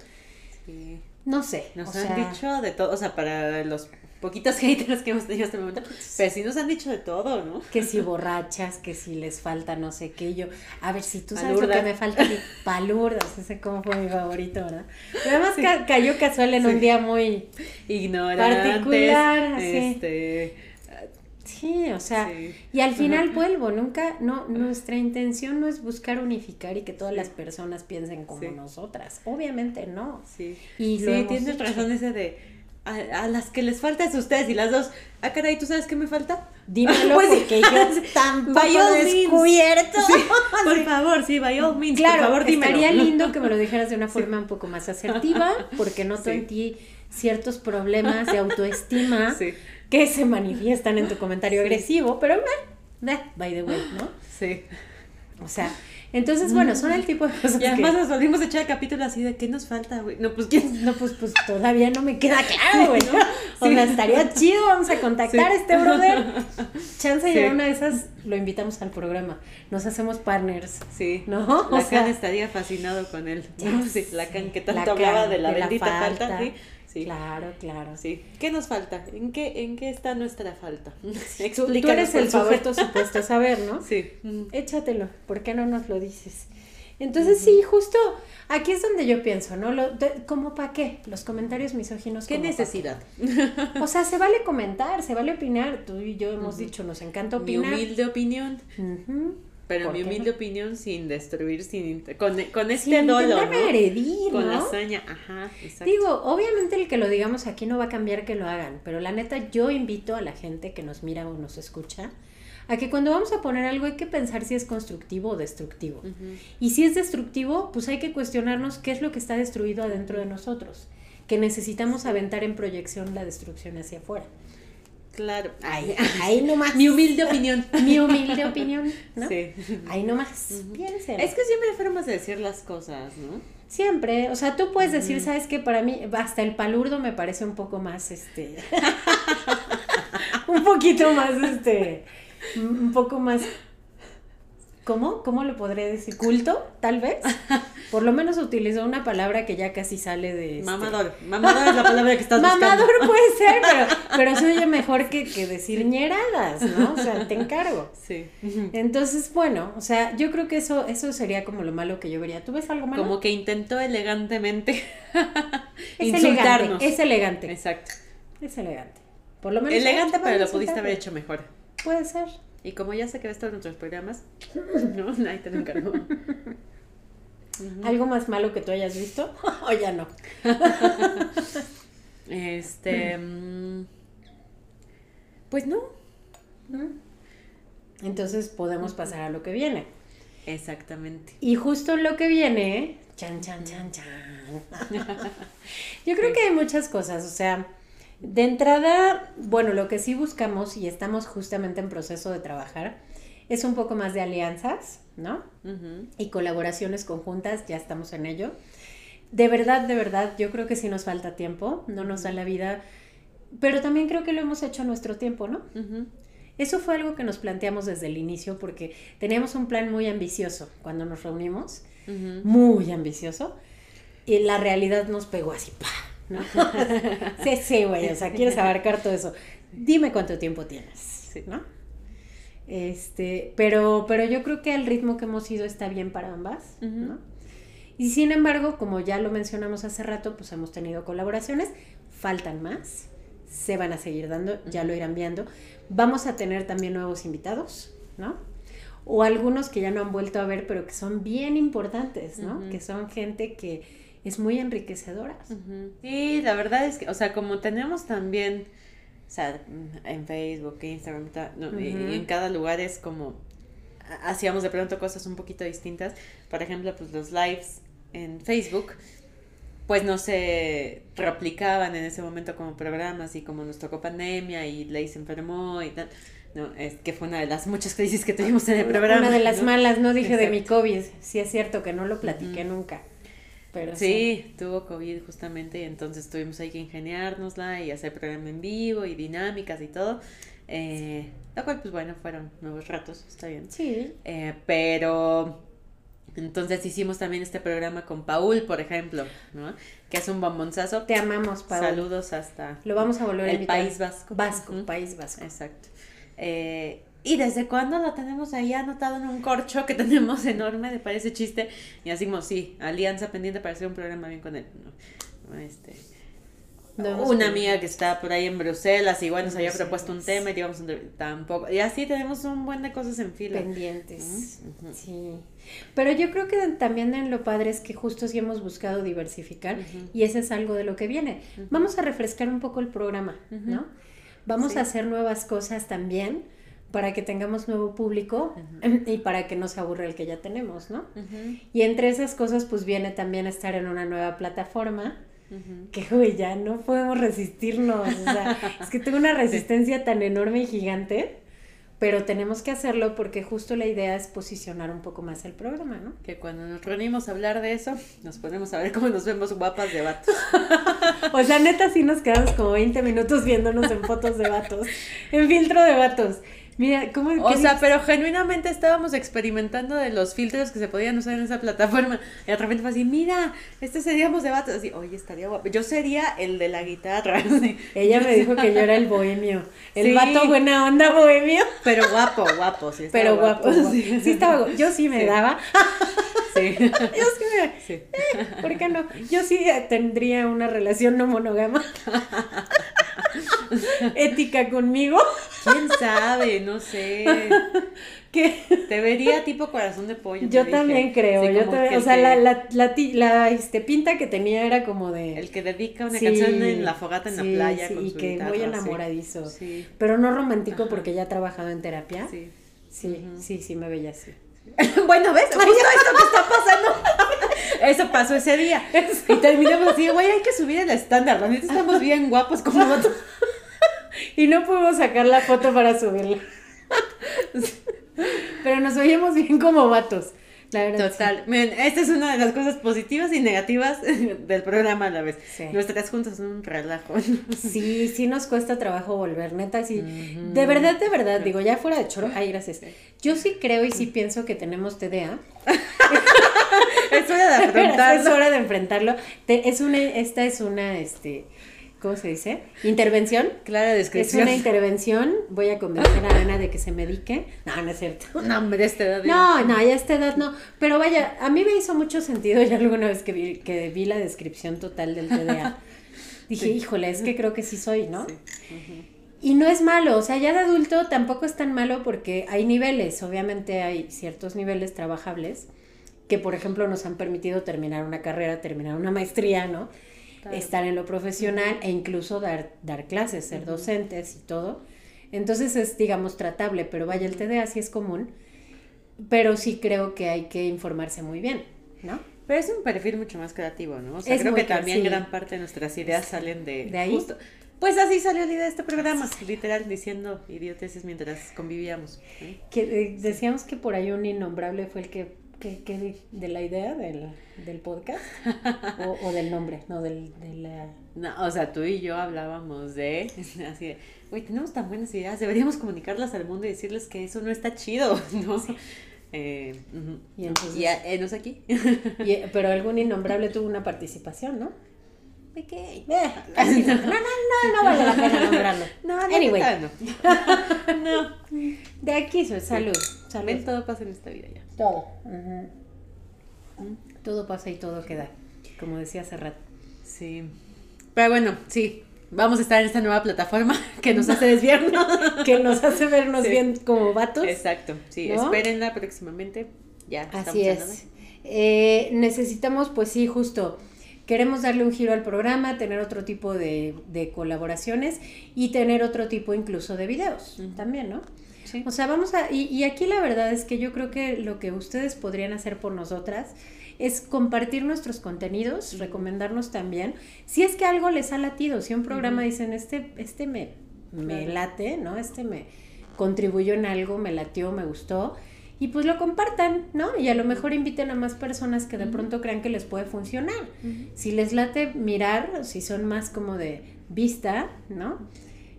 Sí. No sé. Nos o han sea, dicho de todo, o sea, para los poquitos haters que hemos tenido hasta el momento, pero sí nos han dicho de todo, ¿no? que si borrachas, que si les falta no sé qué, yo, a ver, si tú sabes lo que me falta, palurdas, ese como fue mi favorito, ¿verdad? Pero además ca- cayó casual en un día muy, Ignorantes. Particular, así. Este. Sí, o sea, sí. y al final vuelvo, nunca, no, nuestra intención no es buscar unificar y que todas las personas piensen como Sí. nosotras, obviamente no. Sí, Y lo sí tienes hecho. razón ese de. A, a las que les falta es ustedes y las dos. Ah, caray, ¿tú sabes qué me falta? Dímelo Pues porque yo tampoco all means. descubierto. Por favor, sí, by all means, Claro, por favor, dímelo. estaría lindo que me lo dijeras de una forma un poco más asertiva, porque en ti ciertos problemas de autoestima Sí, que se manifiestan en tu comentario Sí. agresivo, pero meh, meh, by the way, ¿no? sí. O sea, entonces, bueno, son el tipo de cosas Y además que... nos volvimos a echar el capítulo así de ¿qué nos falta, güey? No, pues quién. No, pues, pues todavía no me queda claro, güey. ¿no? O sea, estaría chido, vamos a contactar a este brother. Chance Sí. y una de esas lo invitamos al programa. Nos hacemos partners. Sí. ¿No? O Lacan sea- estaría fascinado con él. Sí. Lacan que tanto hablaba de la de la bendita falta. falta. Sí. Sí. Claro, claro. Sí. ¿Qué nos falta? ¿En qué, en qué está nuestra falta? Explícanos, tú eres por el favor. sujeto supuesto a saber, ¿no? Sí. Échatelo, ¿por qué no nos lo dices? Entonces sí, justo aquí es donde yo pienso, ¿no? Lo, de- ¿Cómo para qué? Los comentarios misóginos. ¿Qué ¿cómo pa' necesidad? O sea, se vale comentar, se vale opinar. Tú y yo hemos dicho, nos encanta Mi opinar. humilde opinión. Ujú. Pero ¿Por mi humilde no? opinión sin destruir, sin con, con este Sin dolo, ¿no? agredir, Con ¿no? hazaña, ajá, exacto. Digo, obviamente el que lo digamos aquí no va a cambiar que lo hagan, pero la neta yo invito a la gente que nos mira o nos escucha a que cuando vamos a poner algo hay que pensar si es constructivo o destructivo. Ujú. Y si es destructivo, pues hay que cuestionarnos qué es lo que está destruido adentro de nosotros, que necesitamos aventar en proyección la destrucción hacia afuera. Claro. Ahí, ahí nomás. Mi humilde opinión. Mi humilde opinión, ¿no? Sí. Ahí nomás. Piensen. Es que siempre hay formas de decir las cosas, ¿no? Siempre, o sea, tú puedes decir, ¿sabes qué? Para mí, hasta el palurdo me parece un poco más, este, un poquito más, este, un poco más, ¿cómo? ¿Cómo lo podría decir? ¿Culto? Tal vez. Por lo menos utilizó una palabra que ya casi sale de... este, Mamador. Mamador es la palabra que estás Mamador buscando. puede ser, pero, pero se oye mejor que, que decir ñeradas, ¿no? O sea, te encargo. Sí. Entonces, bueno, o sea, yo creo que eso, eso sería como lo malo que yo vería. ¿Tú ves algo malo? Como que intentó elegantemente es insultarnos. elegante, es elegante. Exacto. Es elegante. Por lo menos. Elegante, pero lo pudiste haber hecho mejor. Puede ser. Y como ya sé que ves todos nuestros programas, no, ahí te lo encargo. ¿Algo más malo que tú hayas visto? o ya no. Este. mm, Pues no. Entonces podemos pasar a lo que viene. Exactamente. Y justo lo que viene, chan, chan, chan, chan. Yo creo que hay muchas cosas, o sea, de entrada, bueno, lo que sí buscamos y estamos justamente en proceso de trabajar es un poco más de alianzas, ¿no? Y colaboraciones conjuntas, ya estamos en ello. De verdad, de verdad, yo creo que sí nos falta tiempo, no nos da la vida, pero también creo que lo hemos hecho a nuestro tiempo, ¿no? Eso fue algo que nos planteamos desde el inicio porque teníamos un plan muy ambicioso cuando nos reunimos, muy ambicioso, y la realidad nos pegó así, ¡pa! ¿No? sí, sí, güey, o sea, quieres abarcar todo eso. Dime cuánto tiempo tienes, Sí. ¿no? Este, pero, pero yo creo que el ritmo que hemos ido está bien para ambas. ¿no? Y sin embargo, como ya lo mencionamos hace rato, pues hemos tenido colaboraciones, faltan más, se van a seguir dando, ya lo irán viendo. Vamos a tener también nuevos invitados, ¿no? O algunos que ya no han vuelto a ver, pero que son bien importantes, ¿no? Que son gente que es muy enriquecedora. Ujú. Sí, la verdad es que, o sea, como tenemos también, o sea, en Facebook, Instagram, no, y- en cada lugar es como, ha- hacíamos de pronto cosas un poquito distintas. Por ejemplo, pues los lives en Facebook, pues no se replicaban en ese momento como programas y como nos tocó pandemia y Ley se enfermó y tal. No, es que fue una de las muchas crisis que tuvimos en el programa. Una de las ¿no? malas, no dije de mi. COVID, sí es cierto que no lo platiqué nunca. Pero Sí, tuvo COVID justamente y entonces tuvimos ahí que ingeniárnosla y hacer programa en vivo y dinámicas y todo. Eh, lo cual, pues bueno, fueron nuevos ratos, está bien. Sí, Eh, pero entonces hicimos también este programa con Paul, por ejemplo, ¿no? Que es un bombonzazo. te amamos, Pablo. Saludos hasta Lo vamos a volver a el invitar. País Vasco. Vasco, Ujú. País Vasco. Exacto. Eh, ¿Y desde cuándo lo tenemos ahí anotado en un corcho que tenemos enorme de parece chiste? Y así como, sí, alianza pendiente para hacer un programa bien con él. ¿no? Este, No una amiga que está por ahí en Bruselas, igual nos había propuesto un tema y entrev- tampoco. Y así tenemos un buen de cosas en fila. pendientes. Ujú. Sí. Pero yo creo que también en lo padre es que justo sí hemos buscado diversificar y ese es algo de lo que viene. Vamos a refrescar un poco el programa. ¿no? Vamos Sí. a hacer nuevas cosas también para que tengamos nuevo público y para que no se aburra el que ya tenemos, ¿no? Ujú, Y entre esas cosas pues viene también estar en una nueva plataforma ujú. que güey, ya no podemos resistirnos. O sea, es que tengo una resistencia tan enorme y gigante, pero tenemos que hacerlo porque justo la idea es posicionar un poco más el programa, ¿no? Que cuando nos reunimos a hablar de eso, nos ponemos a ver cómo nos vemos guapas de vatos. O sea, neta, sí nos quedamos como 20 minutos viéndonos en fotos de vatos, en filtro de vatos. Mira, ¿cómo? O sea, pero genuinamente estábamos experimentando de los filtros que se podían usar en esa plataforma. Y de repente fue así, mira, este seríamos de vatos. Así, oye, estaría guapo. Yo sería el de la guitarra. así. ella me dijo que yo era el bohemio, el Sí. vato buena onda bohemio, Pero guapo, guapo, sí. pero guapo. Sí. Sí, estaba, gu- yo sí me Sí. daba. Sí. Yo sí me- Sí. ¿Por qué no? Yo sí tendría una relación no monógama. Ética conmigo. ¿Quién sabe? No sé. Que Te vería tipo corazón de pollo. yo dije. también creo. Sí, yo también- o sea, que- la, la, la, este, pinta que tenía era como de. El que dedica una Sí, canción en la fogata en sí, la playa con y su que guitarra, muy enamoradizo. Pero no romántico porque ya ha trabajado en terapia. Sí. Sí, sí, sí, me veía así. bueno, ¿ves? Justo esto que está pasando. Eso pasó ese día. Y terminamos así, güey, hay que subir el estándar. La neta estamos bien guapos como nosotros. Y no pudimos sacar la foto para subirla. Pero nos veíamos bien como vatos. La verdad. Total. Miren, esta es una de las cosas positivas y negativas del programa a la vez. Sí. Nuestras juntas son un relajo. Sí, sí nos cuesta trabajo volver, neta, sí. De verdad, de verdad, digo, ya fuera de choro, ay, gracias. Yo sí creo y sí pienso que tenemos TDA. es hora de es afrontarlo. hora de enfrentarlo. Te- es una, esta es una, este, ¿cómo se dice? Intervención. Clara Es descripción. una intervención. Voy a convencer a Ana de que se medique. No, no es cierto. No, hombre, de esta edad. No, no, ya a esta edad no. Pero vaya, a mí me hizo mucho sentido ya alguna vez que vi, que vi la descripción total del TDA. Dije, híjole, es que creo que sí soy, ¿no? Sí. Y no es malo, o sea, ya de adulto tampoco es tan malo porque hay niveles, obviamente hay ciertos niveles trabajables que, por ejemplo, nos han permitido terminar una carrera, terminar una maestría, ¿no? Claro. Estar en lo profesional e incluso dar, dar clases, ser docentes y todo. Entonces es, digamos, tratable, pero vaya, el TDA sí es común, pero sí creo que hay que informarse muy bien, ¿no? Pero es un perfil mucho más creativo, ¿no? O sea, Es creo que también sí. gran parte de nuestras ideas salen de, ¿De ahí? justo- Pues así salió la idea de este programa, literal, diciendo idioteces mientras convivíamos. ¿no? Que eh, decíamos que por ahí un innombrable fue el que, que, que de la idea del, del podcast o, o del nombre, no, del, de la... No, o sea, tú y yo hablábamos de, así de, güey, tenemos tan buenas ideas, deberíamos comunicarlas al mundo y decirles que eso no está chido, ¿no? Eh, ujú. Y entonces- Y enos aquí. y- pero algún innombrable tuvo una participación, ¿no? ¿De qué? Eh, no. no, no, no, no vale la pena nombrarlo. No, la Anyway. no. no. De aquí soy, salud, salud. Ven, todo pasa en esta vida ya. Todo. Todo pasa y todo queda, como decía hace rato. Sí. Pero bueno, sí. Vamos a estar en esta nueva plataforma que nos hace desviarnos. Que nos hace vernos Sí. bien como vatos. Exacto. Sí, ¿No? espérenla próximamente. Ya. Así es. Eh, necesitamos, pues sí, justo, queremos darle un giro al programa, tener otro tipo de, de colaboraciones y tener otro tipo incluso de videos también, ¿no? Sí. O sea, vamos a... Y, y aquí la verdad es que yo creo que lo que ustedes podrían hacer por nosotras es compartir nuestros contenidos, recomendarnos también. Si es que algo les ha latido, si un programa dicen, este, este me, me Claro. late, ¿no? Este me contribuyó en algo, me latió, me gustó. Y pues lo compartan, ¿no? Y a lo mejor inviten a más personas que de pronto crean que les puede funcionar. Si les late mirar, si son más como de vista, ¿no?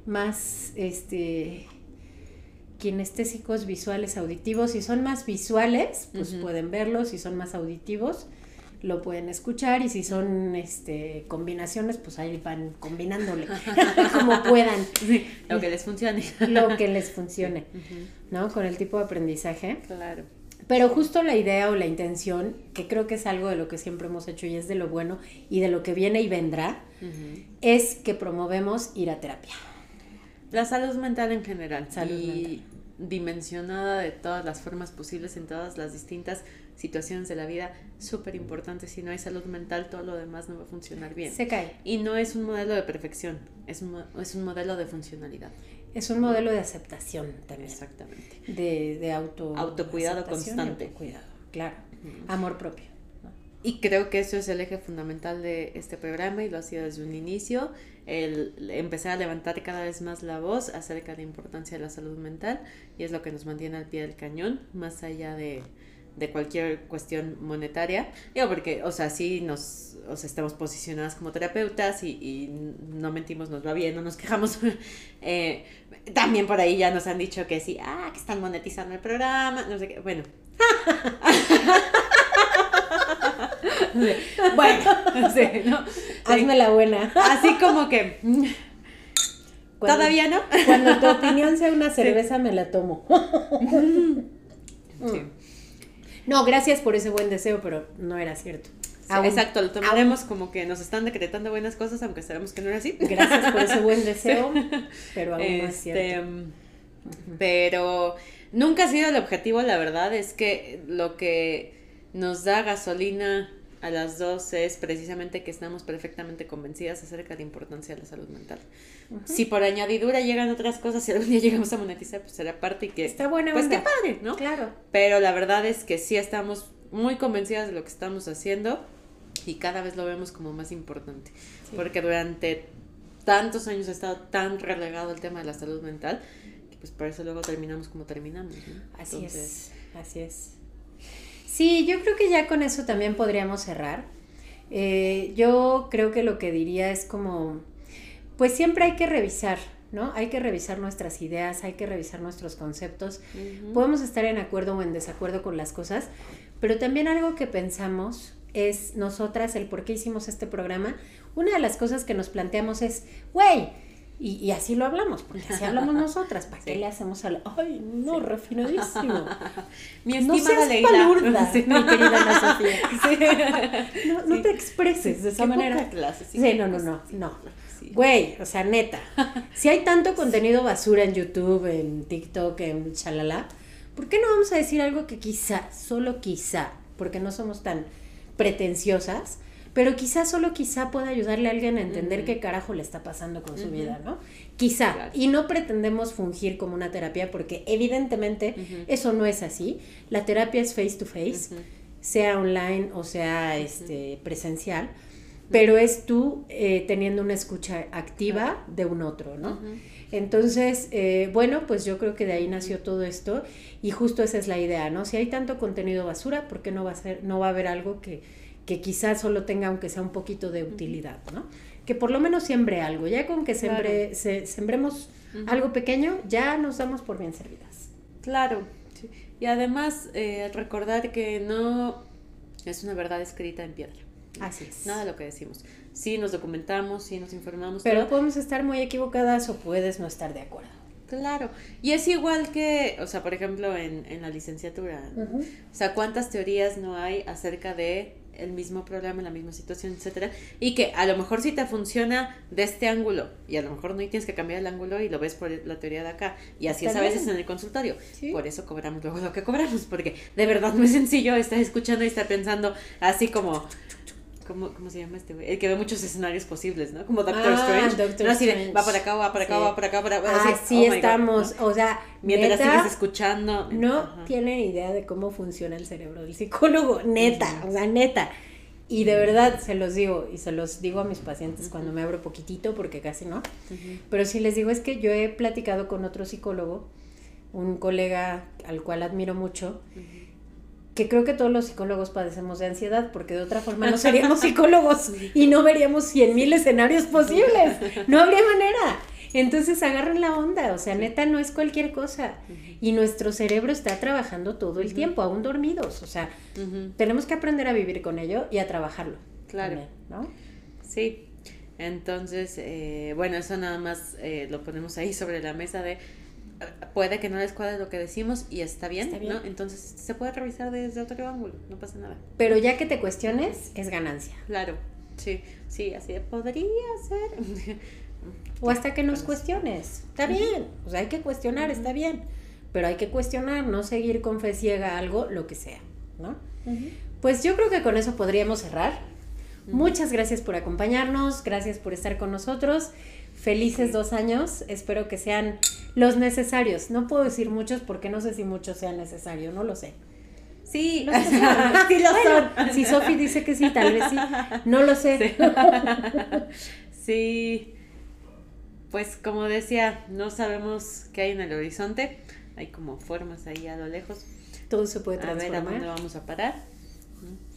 Más, este, kinestésicos, visuales, auditivos. Si son más visuales, pues pueden verlo. Si son más auditivos, lo pueden escuchar. Y si son, este, combinaciones, pues ahí van combinándole como puedan, Sí, lo que les funcione. lo que les funcione, ¿no? Con el tipo de aprendizaje. Claro. Pero justo la idea o la intención, que creo que es algo de lo que siempre hemos hecho y es de lo bueno y de lo que viene y vendrá, es que promovemos ir a terapia. La salud mental en general. Salud y dimensionada de todas las formas posibles en todas las distintas situaciones de la vida. Súper importante. Si no hay salud mental, todo lo demás no va a funcionar bien. Se cae. Y no es un modelo de perfección, es un, es un modelo de funcionalidad. Es un modelo de aceptación también. Exactamente. De, de auto Autocuidado constante. autocuidado, claro. Amor propio. Y creo que eso es el eje fundamental de este programa y lo ha sido desde un inicio, el empezar a levantar cada vez más la voz acerca de la importancia de la salud mental y es lo que nos mantiene al pie del cañón, más allá de, de cualquier cuestión monetaria. Digo, porque, o sea, sí nos, o sea, estamos posicionadas como terapeutas y, y no mentimos, nos va bien, no nos quejamos. Eh, también por ahí ya nos han dicho que sí, ah, que están monetizando el programa, no sé qué, bueno. bueno, sí, ¿no? Hazme la buena. Así como que mm, Cuando- todavía no. Cuando tu opinión sea una cerveza, me la tomo. Sí. No, gracias por ese buen deseo, pero no era cierto. Sí, exacto, lo tomaremos como que nos están decretando buenas cosas, aunque sabemos que no era así. Gracias por ese buen deseo, pero aún no es cierto. Este, pero nunca ha sido el objetivo, la verdad, es que lo que nos da gasolina a las dos es precisamente que estamos perfectamente convencidas acerca de la importancia de la salud mental. Si por añadidura llegan otras cosas, si algún día llegamos a monetizar, pues será parte y que... Está buena Pues onda. qué padre, ¿no? Claro. Pero la verdad es que sí estamos muy convencidas de lo que estamos haciendo y cada vez lo vemos como más importante. Sí. Porque durante tantos años ha estado tan relegado el tema de la salud mental que pues por eso luego terminamos como terminamos. ¿no? Así Entonces, es, así es. Sí, yo creo que ya con eso también podríamos cerrar. Eh, yo creo que lo que diría es como, pues siempre hay que revisar, ¿no? Hay que revisar nuestras ideas, hay que revisar nuestros conceptos. Podemos estar en acuerdo o en desacuerdo con las cosas, pero también algo que pensamos es nosotras, el por qué hicimos este programa. Una de las cosas que nos planteamos es, güey, y, y así lo hablamos, porque así hablamos nosotras. ¿Para qué Sí. le hacemos al.? ¡Ay, no, refinadísimo! Mi No estimada seas Leila. palurda, Sí. mi querida Ana Sofía. No, no te expreses de esa Qué manera. poca clase, Sí, no, no, no, no. Güey, o sea, neta. Si hay tanto contenido basura en YouTube, en TikTok, en chalala, ¿por qué no vamos a decir algo que quizá, solo quizá, porque no somos tan pretenciosas, pero quizá, solo quizá pueda ayudarle a alguien a entender qué carajo le está pasando con su vida, ¿no? Quizá. Claro. Y no pretendemos fungir como una terapia, porque evidentemente eso no es así. La terapia es face to face sea online o sea este, presencial, pero es tú eh, teniendo una escucha activa de un otro, ¿no? Entonces, eh, bueno, pues yo creo que de ahí nació todo esto y justo esa es la idea, ¿no? Si hay tanto contenido basura, ¿por qué no va a ser, no va a haber algo que, que quizás solo tenga, aunque sea un poquito de utilidad, ¿no? Que por lo menos siembre algo, ya con que sembre, se- sembremos Ujú. algo pequeño, ya nos damos por bien servidas. Claro. sí. Y además, eh, recordar que no es una verdad escrita en piedra. Así es. Nada de lo que decimos. Sí nos documentamos, sí nos informamos. Pero todo. podemos estar muy equivocadas o puedes no estar de acuerdo. Claro. Y es igual que, o sea, por ejemplo, en, en la licenciatura. ¿no? Ujú. O sea, cuántas teorías no hay acerca de el mismo problema, la misma situación, etcétera, y que a lo mejor sí te funciona de este ángulo y a lo mejor no tienes que cambiar el ángulo y lo ves por la teoría de acá y así Está es a veces en el consultorio. Sí. Por eso cobramos luego lo que cobramos, porque de verdad no es sencillo estar escuchando y estar pensando así como ¿Cómo, ¿Cómo se llama este güey? El que ve muchos escenarios posibles, ¿no? Como Doctor Ah, Strange. Doctor no así de, Strange. va para acá, va para acá, Sí. va para acá, para acá. Así oh my God, estamos, ¿no? o sea, Mientras neta, sigues escuchando. no Ajá. tienen idea de cómo funciona el cerebro del psicólogo, neta, o sea, neta. Y de verdad se los digo, y se los digo a mis pacientes cuando me abro poquitito, porque casi no. Ujú. Pero si les digo es que yo he platicado con otro psicólogo, un colega al cual admiro mucho, que creo que todos los psicólogos padecemos de ansiedad, porque de otra forma no seríamos psicólogos y no veríamos cien mil escenarios posibles. No habría manera. Entonces agarren la onda, o sea, neta no es cualquier cosa. Y nuestro cerebro está trabajando todo el tiempo, aún dormidos. O sea, tenemos que aprender a vivir con ello y a trabajarlo. Claro. también, ¿no? Sí. Entonces, eh, bueno, eso nada más eh, lo ponemos ahí sobre la mesa de puede que no les cuadre lo que decimos y está bien, Está bien. ¿no? Entonces se puede revisar desde otro ángulo, no pasa nada. Pero ya que te cuestiones, es ganancia. Claro, sí, sí, así de, podría ser. O hasta que nos cuestiones. Está bien. O sea, hay que cuestionar, está bien. Pero hay que cuestionar, no seguir con fe ciega algo, lo que sea, ¿no? Pues yo creo que con eso podríamos cerrar. Muchas gracias por acompañarnos, gracias por estar con nosotros. Felices dos años, espero que sean los necesarios. No puedo decir muchos porque no sé si muchos sean necesarios, no lo sé. Sí, Los que sean. sí lo Bueno, son. Si Sofi dice que sí, tal vez sí. No lo sé. Sí. Pues como decía, no sabemos qué hay en el horizonte. Hay como formas ahí a lo lejos. Todo se puede A ver a dónde transformar. vamos a parar.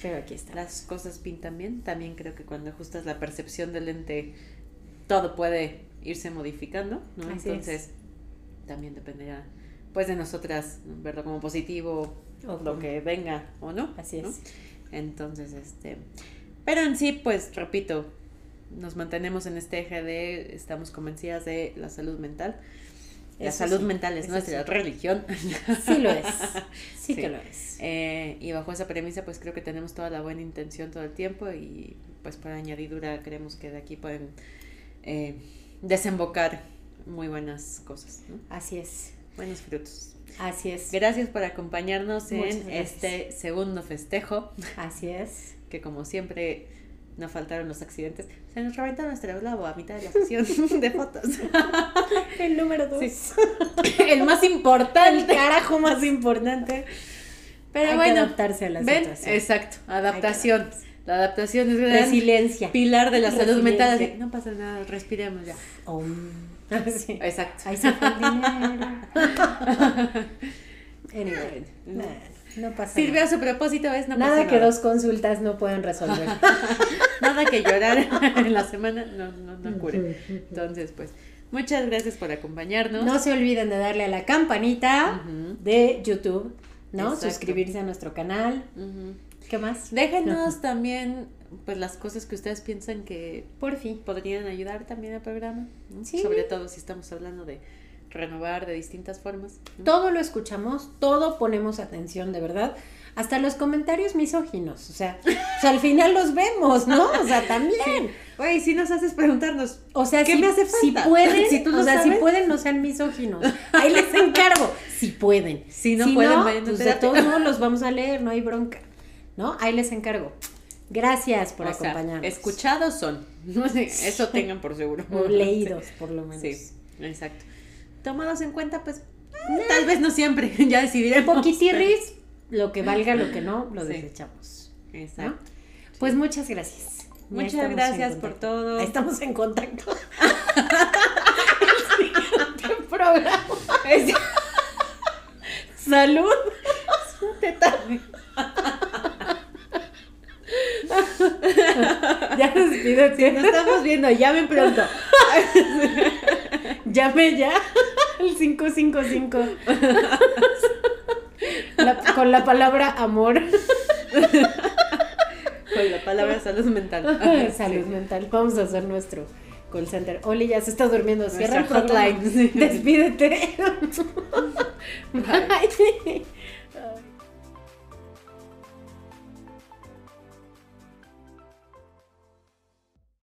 Pero aquí está. Las cosas pintan bien. También creo que cuando ajustas la percepción del lente, todo puede irse modificando, ¿no? Así es. También dependerá, pues, de nosotras verlo como positivo, O lo que venga o no. Así ¿no? es. Entonces, este, pero en sí, pues, repito, nos mantenemos en este eje de, estamos convencidas de la salud mental La Eso salud sí, mental es nuestra sí. religión. Sí lo es. Sí, Sí. que lo es. Eh, y bajo esa premisa, pues creo que tenemos toda la buena intención todo el tiempo y pues por añadidura creemos que de aquí pueden eh, desembocar muy buenas cosas, ¿no? Así es. buenos frutos. Así es. Gracias por acompañarnos Muchas en gracias. este segundo festejo, Así es. que como siempre no faltaron los accidentes. Se nos reventó nuestro globo a mitad de la sesión de fotos. El número dos. Sí. El más importante. El carajo más importante. Pero Hay que bueno, adaptarse a la ven, situación. exacto, adaptación. La adaptación es gran Resiliencia. pilar de la salud mental. así, no pasa nada, respiremos ya. Om. Sí. Exacto. Ahí se fue el dinero. Anyway, nah, no pasa Sirvió nada. a su propósito, ¿ves? No nada pasa que dos consultas no puedan resolver. Nada que llorar en la semana no, no, no cure. Entonces, pues, muchas gracias por acompañarnos. No se olviden de darle a la campanita de YouTube, ¿no? Exacto. Suscribirse a nuestro canal. ¿Qué más? Déjenos también, pues, las cosas que ustedes piensan que Por fin. podrían ayudar también al programa. ¿no? Sí. Sobre todo si estamos hablando de renovar de distintas formas. ¿no? Todo lo escuchamos, todo ponemos atención, de verdad. Hasta los comentarios misóginos. O sea, o sea, al final los vemos, ¿no? O sea, también. Oye, si nos haces preguntarnos, O sea, ¿Qué si, me hace si falta? pueden, Si tú o sea, si sabes. pueden, no sean misóginos. Ahí les encargo. Si pueden. Si no pueden, vayan a pues de todos modos los vamos a leer, no hay bronca. ¿No? Ahí les encargo. Gracias por o sea, acompañarnos. escuchados son. No sé, Eso tengan por seguro. O leídos, por lo menos. Sí, exacto. Tomados en cuenta, pues, tal vez no siempre, ya decidiremos. Poquitirris, lo que valga, lo que no, lo Sí. desechamos. ¿no? Exacto. Pues muchas gracias. Muchas gracias por todo. Estamos en contacto. El programa. Salud. ya despídete. Nos estamos viendo, llamen pronto. Llame ya al 555. La- con la palabra amor. Con la palabra salud mental. Salud mental. Vamos a hacer nuestro call center. Oli ya se está durmiendo. Cierra el hotline. Despídete. Bye.